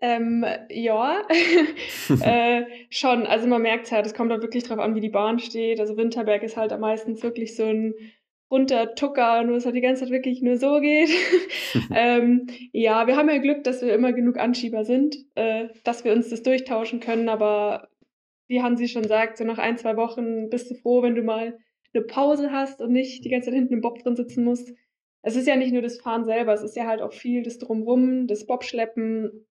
Ähm, ja, äh, schon. Also man merkt halt, es kommt auch wirklich drauf an, wie die Bahn steht. Also Winterberg ist halt am meisten wirklich so ein runter Tucker, nur es halt die ganze Zeit wirklich nur so geht. ähm, ja, wir haben ja Glück, dass wir immer genug Anschieber sind, äh, dass wir uns das durchtauschen können, aber wie Hansi schon sagt, so nach ein, zwei Wochen bist du froh, wenn du mal eine Pause hast und nicht die ganze Zeit hinten im Bob drin sitzen musst es ist ja nicht nur das Fahren selber, es ist ja halt auch viel das Drumrum, das Bobschleppen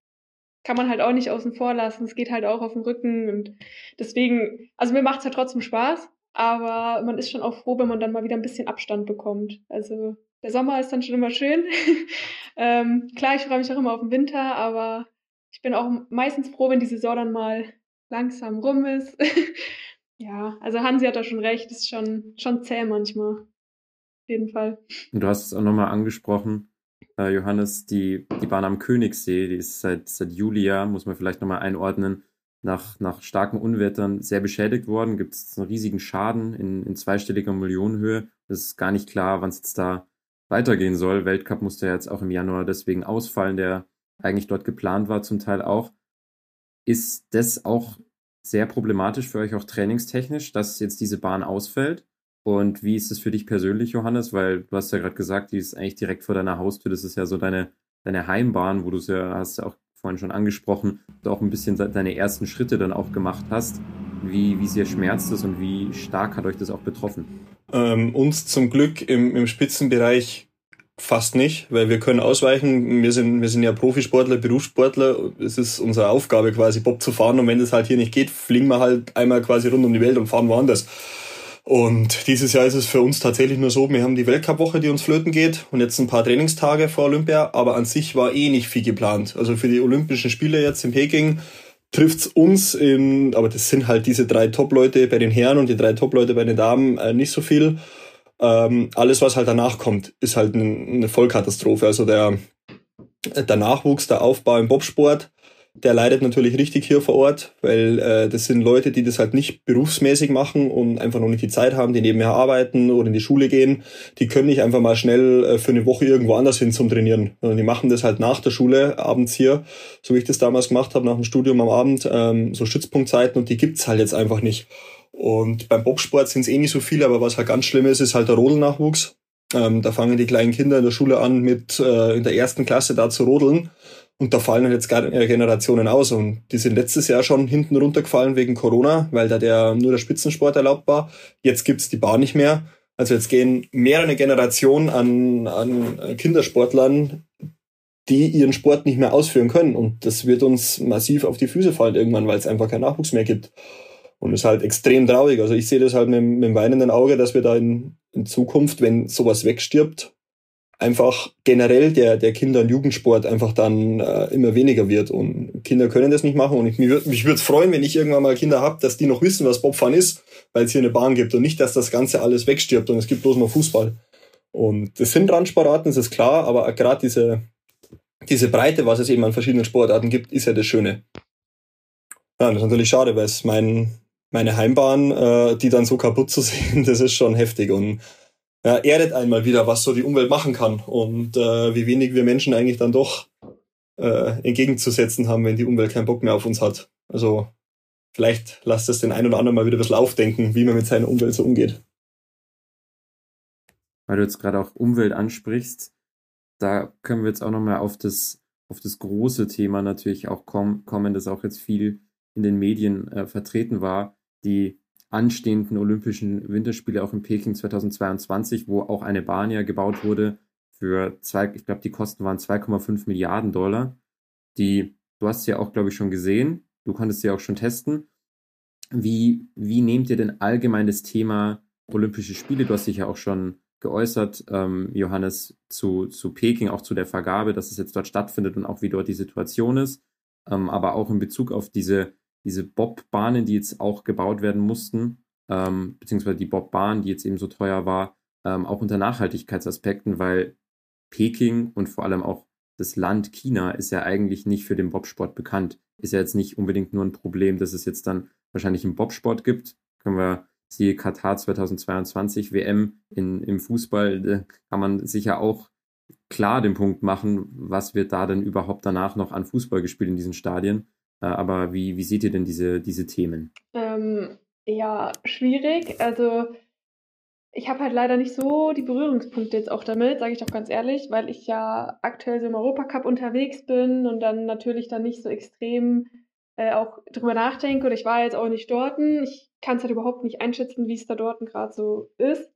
kann man halt auch nicht außen vor lassen. Es geht halt auch auf den Rücken und deswegen, also mir macht es halt trotzdem Spaß, aber man ist schon auch froh, wenn man dann mal wieder ein bisschen Abstand bekommt. Also der Sommer ist dann schon immer schön. ähm, klar, ich freue mich auch immer auf den Winter, aber ich bin auch meistens froh, wenn die Saison dann mal langsam rum ist. ja, also Hansi hat da schon recht, ist schon, schon zäh manchmal jeden Fall. Und du hast es auch nochmal angesprochen, äh, Johannes, die, die Bahn am Königssee, die ist seit, seit Juli, muss man vielleicht nochmal einordnen, nach, nach starken Unwettern sehr beschädigt worden. Gibt es einen riesigen Schaden in, in zweistelliger Millionenhöhe. Es ist gar nicht klar, wann es jetzt da weitergehen soll. Weltcup musste ja jetzt auch im Januar deswegen ausfallen, der eigentlich dort geplant war, zum Teil auch. Ist das auch sehr problematisch für euch auch trainingstechnisch, dass jetzt diese Bahn ausfällt? Und wie ist es für dich persönlich, Johannes? Weil du hast ja gerade gesagt, die ist eigentlich direkt vor deiner Haustür. Das ist ja so deine, deine Heimbahn, wo du es ja, hast ja auch vorhin schon angesprochen, du auch ein bisschen deine ersten Schritte dann auch gemacht hast. Wie, wie sehr schmerzt es und wie stark hat euch das auch betroffen? Ähm, uns zum Glück im, im Spitzenbereich fast nicht, weil wir können ausweichen. Wir sind, wir sind ja Profisportler, Berufssportler. Es ist unsere Aufgabe quasi Bob zu fahren und wenn das halt hier nicht geht, fliegen wir halt einmal quasi rund um die Welt und fahren woanders. Und dieses Jahr ist es für uns tatsächlich nur so, wir haben die Weltcup-Woche, die uns flöten geht und jetzt ein paar Trainingstage vor Olympia, aber an sich war eh nicht viel geplant. Also für die Olympischen Spiele jetzt in Peking trifft's uns in, aber das sind halt diese drei Top-Leute bei den Herren und die drei Top-Leute bei den Damen äh, nicht so viel. Ähm, alles, was halt danach kommt, ist halt eine, Vollkatastrophe. Also der, der Nachwuchs, der Aufbau im Bobsport, der leidet natürlich richtig hier vor Ort, weil äh, das sind Leute, die das halt nicht berufsmäßig machen und einfach noch nicht die Zeit haben, die nebenher arbeiten oder in die Schule gehen. Die können nicht einfach mal schnell äh, für eine Woche irgendwo anders hin zum Trainieren, sondern die machen das halt nach der Schule abends hier, so wie ich das damals gemacht habe, nach dem Studium am Abend, ähm, so Stützpunktzeiten und die gibt's halt jetzt einfach nicht. Und beim Bobsport sind es eh nicht so viele, aber was halt ganz schlimm ist, ist halt der Rodelnachwuchs. Ähm, da fangen die kleinen Kinder in der Schule an, mit äh, in der ersten Klasse da zu rodeln. Und da fallen jetzt äh, Generationen aus. Und die sind letztes Jahr schon hinten runtergefallen wegen Corona, weil da der, nur der Spitzensport erlaubt war. Jetzt gibt's die Bahn nicht mehr. Also jetzt gehen mehrere Generationen an, an Kindersportlern, die ihren Sport nicht mehr ausführen können. Und das wird uns massiv auf die Füße fallen irgendwann, weil es einfach keinen Nachwuchs mehr gibt. Und ist halt extrem traurig. Also ich sehe das halt mit, mit dem weinenden Auge, dass wir da in, in Zukunft, wenn sowas wegstirbt, einfach generell der, der Kinder- und Jugendsport einfach dann äh, immer weniger wird. Und Kinder können das nicht machen. Und ich, mich würde mich freuen, wenn ich irgendwann mal Kinder habe, dass die noch wissen, was Bobfahren ist, weil es hier eine Bahn gibt und nicht, dass das Ganze alles wegstirbt und es gibt bloß noch Fußball. Und das sind Randsportarten, das ist klar, aber gerade diese, diese Breite, was es eben an verschiedenen Sportarten gibt, ist ja das Schöne. Ja, das ist natürlich schade, weil es mein, meine Heimbahn, äh, die dann so kaputt zu sehen, das ist schon heftig. Und ja, erdet einmal wieder, was so die Umwelt machen kann und äh, wie wenig wir Menschen eigentlich dann doch äh, entgegenzusetzen haben, wenn die Umwelt keinen Bock mehr auf uns hat. Also vielleicht lasst es den einen oder anderen mal wieder ein bisschen aufdenken, wie man mit seiner Umwelt so umgeht. Weil du jetzt gerade auch Umwelt ansprichst, da können wir jetzt auch nochmal auf das, auf das große Thema natürlich auch kommen, kommen, das auch jetzt viel in den Medien äh, vertreten war, die anstehenden Olympischen Winterspiele auch in Peking 2022, wo auch eine Bahn ja gebaut wurde für zwei, ich glaube, die Kosten waren 2,5 Milliarden Dollar. Die, du hast ja auch, glaube ich, schon gesehen, du konntest sie auch schon testen. Wie, wie nehmt ihr denn allgemein das Thema Olympische Spiele? Du hast dich ja auch schon geäußert, ähm, Johannes, zu, zu Peking, auch zu der Vergabe, dass es jetzt dort stattfindet und auch wie dort die Situation ist. Ähm, aber auch in Bezug auf diese, diese Bobbahnen, die jetzt auch gebaut werden mussten, ähm, beziehungsweise die Bobbahn, die jetzt eben so teuer war, ähm, auch unter Nachhaltigkeitsaspekten, weil Peking und vor allem auch das Land China ist ja eigentlich nicht für den Bobsport bekannt. Ist ja jetzt nicht unbedingt nur ein Problem, dass es jetzt dann wahrscheinlich einen Bobsport gibt. Können wir siehe Katar 2022 WM in, im Fußball, da kann man sicher auch klar den Punkt machen, was wird da denn überhaupt danach noch an Fußball gespielt in diesen Stadien. Äh, aber wie, wie seht ihr denn diese, diese Themen? Ähm, ja, schwierig. Also ich habe halt leider nicht so die Berührungspunkte jetzt auch damit, sage ich doch ganz ehrlich, weil ich ja aktuell so im Europacup unterwegs bin und dann natürlich dann nicht so extrem äh, auch drüber nachdenke oder ich war jetzt auch nicht dort. Ich kann es halt überhaupt nicht einschätzen, wie es da dort gerade so ist.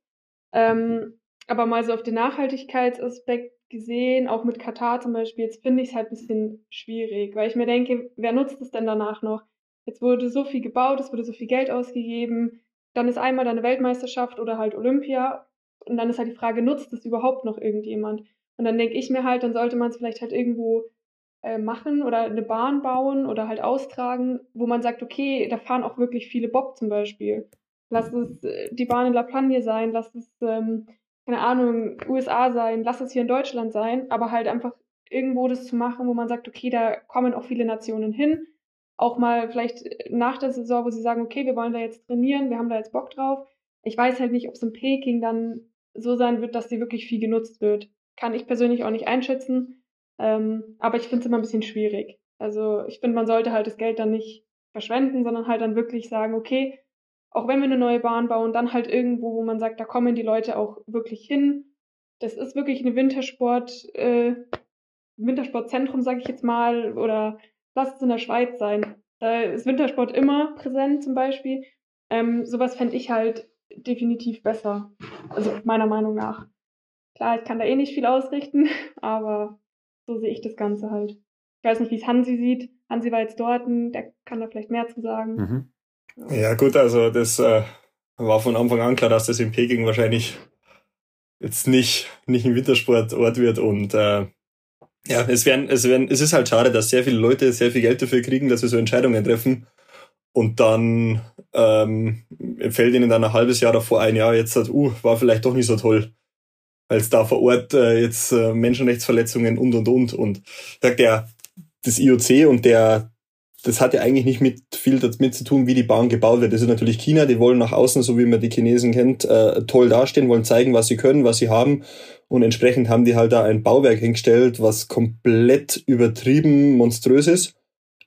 Ähm, aber mal so auf den Nachhaltigkeitsaspekt gesehen, auch mit Katar zum Beispiel, jetzt finde ich es halt ein bisschen schwierig, weil ich mir denke, wer nutzt es denn danach noch? Jetzt wurde so viel gebaut, es wurde so viel Geld ausgegeben, dann ist einmal eine Weltmeisterschaft oder halt Olympia und dann ist halt die Frage, nutzt es überhaupt noch irgendjemand? Und dann denke ich mir halt, dann sollte man es vielleicht halt irgendwo äh, machen oder eine Bahn bauen oder halt austragen, wo man sagt, okay, da fahren auch wirklich viele Bob zum Beispiel. Lass es äh, die Bahn in La Plagne sein, lass es, ähm, keine Ahnung, USA sein, lass es hier in Deutschland sein, aber halt einfach irgendwo das zu machen, wo man sagt, okay, da kommen auch viele Nationen hin. Auch mal vielleicht nach der Saison, wo sie sagen, okay, wir wollen da jetzt trainieren, wir haben da jetzt Bock drauf. Ich weiß halt nicht, ob es in Peking dann so sein wird, dass sie wirklich viel genutzt wird. Kann ich persönlich auch nicht einschätzen. Ähm, aber ich finde es immer ein bisschen schwierig. Also ich finde, man sollte halt das Geld dann nicht verschwenden, sondern halt dann wirklich sagen, okay, auch wenn wir eine neue Bahn bauen, dann halt irgendwo, wo man sagt, da kommen die Leute auch wirklich hin. Das ist wirklich eine Wintersport, äh, Wintersportzentrum, sage ich jetzt mal, oder lass es in der Schweiz sein. Da ist Wintersport immer präsent zum Beispiel. Ähm, sowas fände ich halt definitiv besser. Also meiner Meinung nach. Klar, ich kann da eh nicht viel ausrichten, aber so sehe ich das Ganze halt. Ich weiß nicht, wie es Hansi sieht. Hansi war jetzt dort, der kann da vielleicht mehr zu sagen. Mhm. Ja, gut, also das äh, war von Anfang an klar, dass das in Peking wahrscheinlich jetzt nicht, nicht ein Wintersportort wird und äh, ja, es werden, es werden, es ist halt schade, dass sehr viele Leute sehr viel Geld dafür kriegen, dass sie so Entscheidungen treffen und dann ähm, fällt ihnen dann ein halbes Jahr davor ein, ja, jetzt hat, uh, war vielleicht doch nicht so toll als da vor Ort äh, jetzt äh, Menschenrechtsverletzungen und und und und. Sagt der das IOC und der das hat ja eigentlich nicht mit viel damit zu tun, wie die Bahn gebaut wird. Das ist natürlich China, die wollen nach außen, so wie man die Chinesen kennt, äh, toll dastehen, wollen zeigen, was sie können, was sie haben. Und entsprechend haben die halt da ein Bauwerk hingestellt, was komplett übertrieben monströs ist.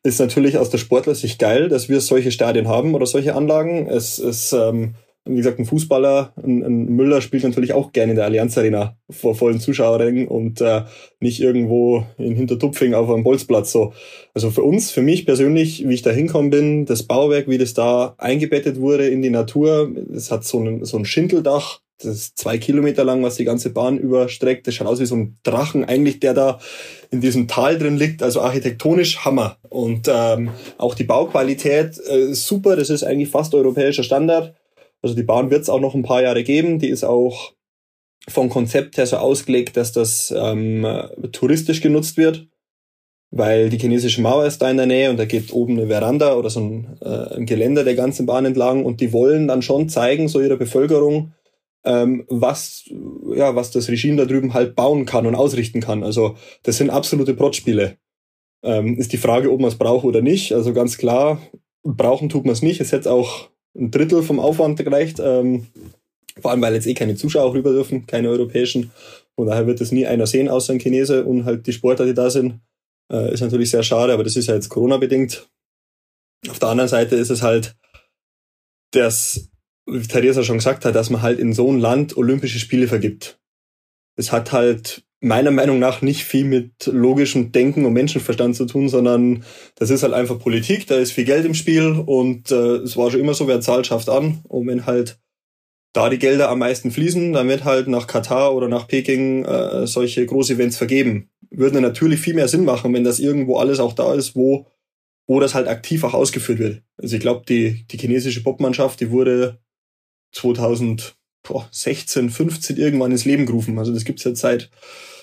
Ist natürlich aus der Sportlersicht geil, dass wir solche Stadien haben oder solche Anlagen. Es ist ähm, wie gesagt, ein Fußballer, ein, ein, Müller spielt natürlich auch gerne in der Allianz Arena vor vollen Zuschauerrängen und äh, nicht irgendwo in Hintertupfing auf einem Bolzplatz so. Also für uns, für mich persönlich, wie ich da hinkommen bin, das Bauwerk, wie das da eingebettet wurde in die Natur, es hat so ein, so ein Schindeldach, das ist zwei Kilometer lang, was die ganze Bahn überstreckt. Das schaut aus wie so ein Drachen eigentlich, der da in diesem Tal drin liegt. Also architektonisch Hammer. Und ähm, auch die Bauqualität äh, super. Das ist eigentlich fast europäischer Standard. Also die Bahn wird es auch noch ein paar Jahre geben. Die ist auch vom Konzept her so ausgelegt, dass das ähm, touristisch genutzt wird, weil die chinesische Mauer ist da in der Nähe und da geht oben eine Veranda oder so ein, äh, ein Geländer der ganzen Bahn entlang und die wollen dann schon zeigen, so ihrer Bevölkerung, ähm, was, ja, was das Regime da drüben halt bauen kann und ausrichten kann. Also das sind absolute Protspiele. Ähm, ist die Frage, ob man es braucht oder nicht. Also ganz klar, brauchen tut man es nicht. Es hätte auch ein Drittel vom Aufwand gereicht. Ähm, vor allem, weil jetzt eh keine Zuschauer rüber dürfen, keine europäischen. Von daher wird es nie einer sehen, außer ein Chinese und halt die Sportler, die da sind. Äh, ist natürlich sehr schade, aber das ist ja jetzt Corona-bedingt. Auf der anderen Seite ist es halt, dass, wie Theresa schon gesagt hat, dass man halt in so ein Land Olympische Spiele vergibt. Es hat halt meiner Meinung nach nicht viel mit logischem Denken und Menschenverstand zu tun, sondern das ist halt einfach Politik, da ist viel Geld im Spiel und äh, es war schon immer so, wer zahlt, schafft an. Und wenn halt da die Gelder am meisten fließen, dann wird halt nach Katar oder nach Peking äh, solche Groß-Events vergeben. Würde natürlich viel mehr Sinn machen, wenn das irgendwo alles auch da ist, wo, wo das halt aktiv auch ausgeführt wird. Also ich glaube, die, die chinesische Popmannschaft, die wurde 2016, 15 irgendwann ins Leben gerufen. Also das gibt's jetzt seit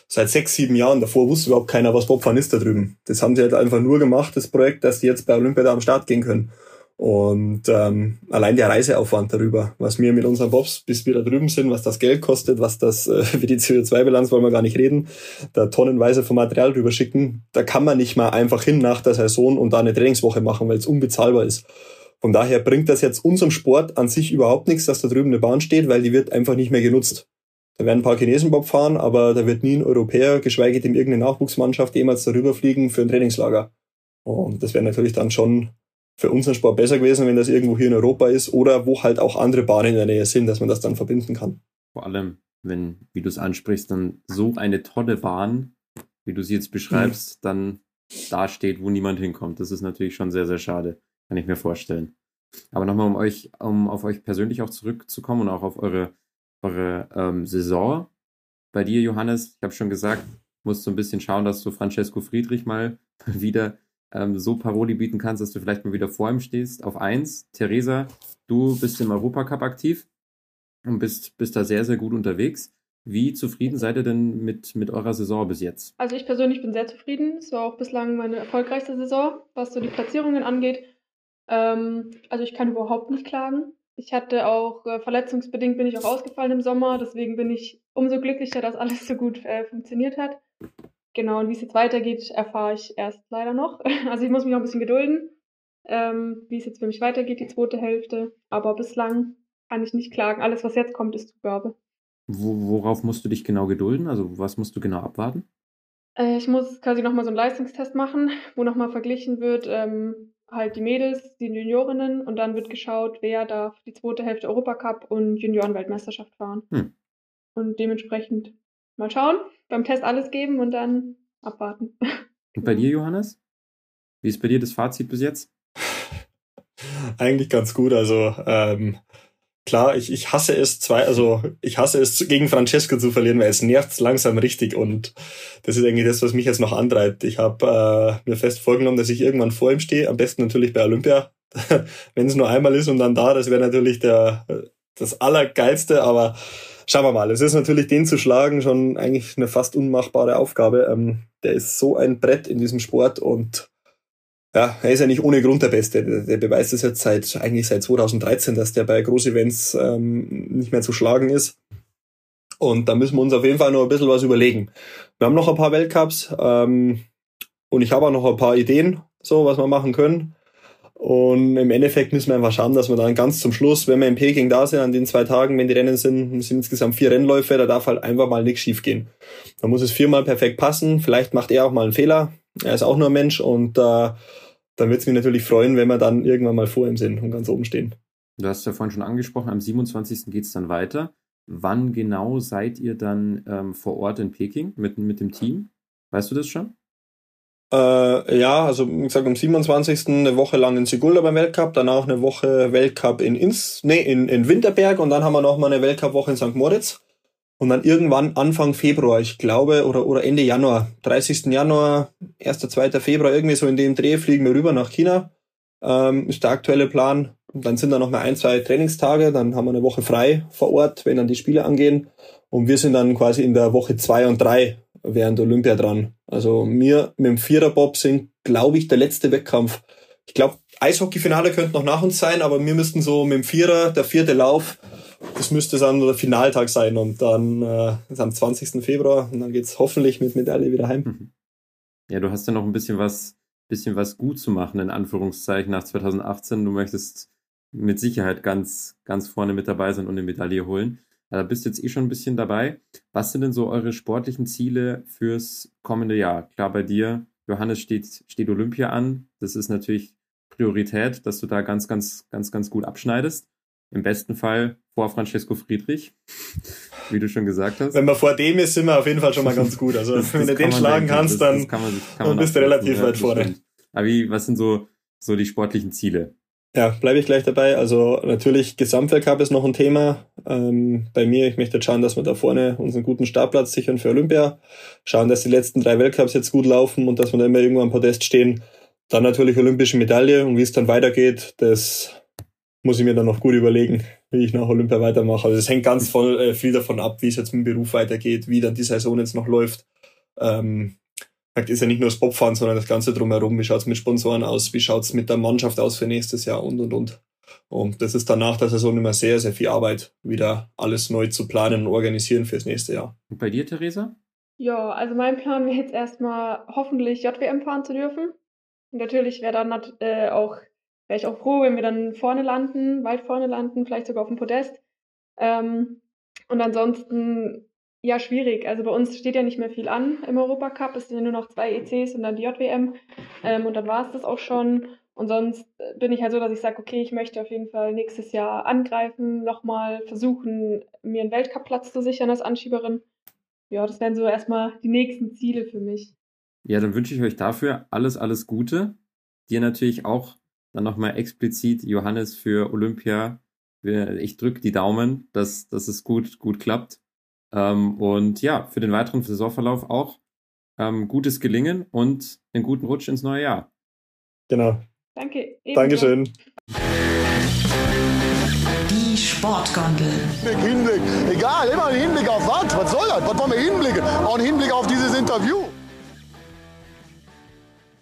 seit sechs, sieben Jahren. Davor wusste überhaupt keiner, was Bobfahren ist da drüben. Das haben sie halt einfach nur gemacht, das Projekt, dass die jetzt bei Olympia da am Start gehen können. Und ähm, allein der Reiseaufwand darüber, was wir mit unseren Bobs, bis wir da drüben sind, was das Geld kostet, was das äh, für die CO2-Bilanz wollen wir gar nicht reden, da tonnenweise von Material drüber schicken, da kann man nicht mal einfach hin nach der Saison und da eine Trainingswoche machen, weil es unbezahlbar ist. Von daher bringt das jetzt unserem Sport an sich überhaupt nichts, dass da drüben eine Bahn steht, weil die wird einfach nicht mehr genutzt. Da werden ein paar Chinesen Bob fahren, aber da wird nie ein Europäer, geschweige denn irgendeine Nachwuchsmannschaft jemals darüber fliegen für ein Trainingslager. Und das wäre natürlich dann schon für unseren Sport besser gewesen, wenn das irgendwo hier in Europa ist oder wo halt auch andere Bahnen in der Nähe sind, dass man das dann verbinden kann. Vor allem, wenn, wie du es ansprichst, dann so eine tolle Bahn, wie du sie jetzt beschreibst, mhm. dann da steht, wo niemand hinkommt. Das ist natürlich schon sehr, sehr schade. Kann ich mir vorstellen. Aber nochmal, um euch, um auf euch persönlich auch zurückzukommen und auch auf eure eure ähm, Saison. Bei dir, Johannes, ich habe schon gesagt, musst du ein bisschen schauen, dass du Francesco Friedrich mal wieder ähm, so Paroli bieten kannst, dass du vielleicht mal wieder vor ihm stehst. Auf eins, Theresa, du bist im Europacup aktiv und bist, bist da sehr, sehr gut unterwegs. Wie zufrieden seid ihr denn mit, mit eurer Saison bis jetzt? Also ich persönlich bin sehr zufrieden. Es war auch bislang meine erfolgreichste Saison, was so die Platzierungen angeht. Ähm, also ich kann überhaupt nicht klagen. Ich hatte auch äh, verletzungsbedingt bin ich auch ausgefallen im Sommer, deswegen bin ich umso glücklicher, dass alles so gut äh, funktioniert hat. Genau, und wie es jetzt weitergeht, erfahre ich erst leider noch. Also ich muss mich noch ein bisschen gedulden, ähm, wie es jetzt für mich weitergeht, die zweite Hälfte. Aber bislang kann ich nicht klagen. Alles, was jetzt kommt, ist Zugabe. Wo, worauf musst du dich genau gedulden? Also was musst du genau abwarten? Äh, ich muss quasi nochmal so einen Leistungstest machen, wo nochmal verglichen wird, ähm, halt die Mädels, die Juniorinnen und dann wird geschaut, wer darf die zweite Hälfte Europacup und Juniorenweltmeisterschaft fahren. Hm. Und dementsprechend mal schauen, beim Test alles geben und dann abwarten. Und bei dir, Johannes? Wie ist bei dir das Fazit bis jetzt? Eigentlich ganz gut. Also ähm, klar, ich, ich hasse es zwei, also ich hasse es gegen Francesco zu verlieren, weil es nervt langsam richtig und das ist eigentlich das, was mich jetzt noch antreibt. Ich habe äh, mir fest vorgenommen, dass ich irgendwann vor ihm stehe, am besten natürlich bei Olympia, wenn es nur einmal ist und dann da, das wäre natürlich der das allergeilste, aber schauen wir mal. Es ist natürlich den zu schlagen schon eigentlich eine fast unmachbare Aufgabe. Ähm, der ist so ein Brett in diesem Sport und ja, er ist ja nicht ohne Grund der Beste. Der, beweist es jetzt seit eigentlich seit 2013, dass der bei Großevents ähm, nicht mehr zu schlagen ist. Und da müssen wir uns auf jeden Fall noch ein bisschen was überlegen. Wir haben noch ein paar Weltcups ähm, und ich habe auch noch ein paar Ideen, so was wir machen können. Und im Endeffekt müssen wir einfach schauen, dass wir dann ganz zum Schluss, wenn wir in Peking da sind, an den zwei Tagen, wenn die Rennen sind, sind insgesamt vier Rennläufe, da darf halt einfach mal nichts schief gehen. Da muss es viermal perfekt passen. Vielleicht macht er auch mal einen Fehler. Er ist auch nur ein Mensch und äh, dann wird es mich natürlich freuen, wenn wir dann irgendwann mal vor ihm sind und ganz oben stehen. Du hast ja vorhin schon angesprochen, am 27. geht es dann weiter. Wann genau seid ihr dann ähm, vor Ort in Peking mit, mit dem Team? Weißt du das schon? Äh, ja, also wie gesagt, am 27. eine Woche lang in Sigulda beim Weltcup, danach eine Woche Weltcup in Ins, nee, in, in Winterberg und dann haben wir nochmal eine Weltcup-Woche in St. Moritz. Und dann irgendwann Anfang Februar, ich glaube, oder, oder Ende Januar, 30. Januar, 1., 2. Februar, irgendwie so in dem Dreh fliegen wir rüber nach China. Ähm, ist der aktuelle Plan. Und dann sind da noch mal ein, zwei Trainingstage, dann haben wir eine Woche frei vor Ort, wenn dann die Spiele angehen. Und wir sind dann quasi in der Woche zwei und drei während Olympia dran. Also mir mit dem Viererbob sind, glaube ich, der letzte Wettkampf. Ich glaube, Eishockeyfinale könnte noch nach uns sein, aber wir müssten so mit dem Vierer, der vierte Lauf, das müsste dann der Finaltag sein und dann äh, ist am 20. Februar und dann geht's hoffentlich mit Medaille wieder heim. Ja, du hast ja noch ein bisschen was, bisschen was gut zu machen, in Anführungszeichen, nach 2018. Du möchtest mit Sicherheit ganz, ganz vorne mit dabei sein und eine Medaille holen. Da bist du jetzt eh schon ein bisschen dabei. Was sind denn so eure sportlichen Ziele fürs kommende Jahr? Klar, bei dir, Johannes, steht, steht Olympia an. Das ist natürlich Priorität, dass du da ganz, ganz, ganz, ganz gut abschneidest. Im besten Fall vor Francesco Friedrich. wie du schon gesagt hast. Wenn man vor dem ist, sind wir auf jeden Fall schon mal ganz gut. Also Das- wenn das du den schlagen kannst, dann das kann man kann dann bist du relativ weit vorne. Aber wie, was sind so, so die sportlichen Ziele? Ja, bleibe ich gleich dabei. Also natürlich Gesamtweltcup ist noch ein Thema. Ähm, bei mir, ich möchte jetzt schauen, dass wir da vorne unseren guten Startplatz sichern für Olympia. Schauen, dass die letzten drei Weltcups jetzt gut laufen und dass wir da immer irgendwo am Podest stehen. Dann natürlich olympische Medaille und wie es dann weitergeht, das muss ich mir dann noch gut überlegen, wie ich nach Olympia weitermache. Also es hängt ganz voll, äh, viel davon ab, wie es jetzt mit dem Beruf weitergeht, wie dann die Saison jetzt noch läuft. Ähm, ist ja nicht nur das Bobfahren, sondern das Ganze drumherum. Wie schaut's mit Sponsoren aus? Wie schaut's mit der Mannschaft aus für nächstes Jahr? Und, und, und. Und das ist dann nach der Saison immer sehr, sehr viel Arbeit, wieder alles neu zu planen und organisieren fürs nächste Jahr. Und bei dir, Theresa? Ja, also mein Plan wäre jetzt erstmal hoffentlich JWM fahren zu dürfen. Und natürlich wäre dann äh, auch, wäre ich auch froh, wenn wir dann vorne landen, weit vorne landen, vielleicht sogar auf dem Podest. Ähm, und ansonsten, ja, schwierig. Also bei uns steht ja nicht mehr viel an im Europacup. Es sind ja nur noch zwei ECs und dann die JWM. Ähm, und dann war es das auch schon. Und sonst bin ich halt so, dass ich sage, okay, ich möchte auf jeden Fall nächstes Jahr angreifen, nochmal versuchen, mir einen Weltcup-Platz zu sichern als Anschieberin ja, das wären so erstmal die nächsten Ziele für mich. Ja, dann wünsche ich euch dafür alles, alles Gute. Dir natürlich auch dann nochmal explizit, Johannes, für Olympia. Ich drücke die Daumen, dass, dass es gut, gut klappt. Ähm, und ja, für den weiteren Saisonverlauf auch ähm, gutes Gelingen und einen guten Rutsch ins neue Jahr. Genau. Danke. ebenso. Dankeschön. Die Sportgondel. Hinblick, Hinblick. Egal, immer ein Hinblick auf was? Was soll das? Was wollen wir hinblicken? Auch ein Hinblick auf dieses Interview.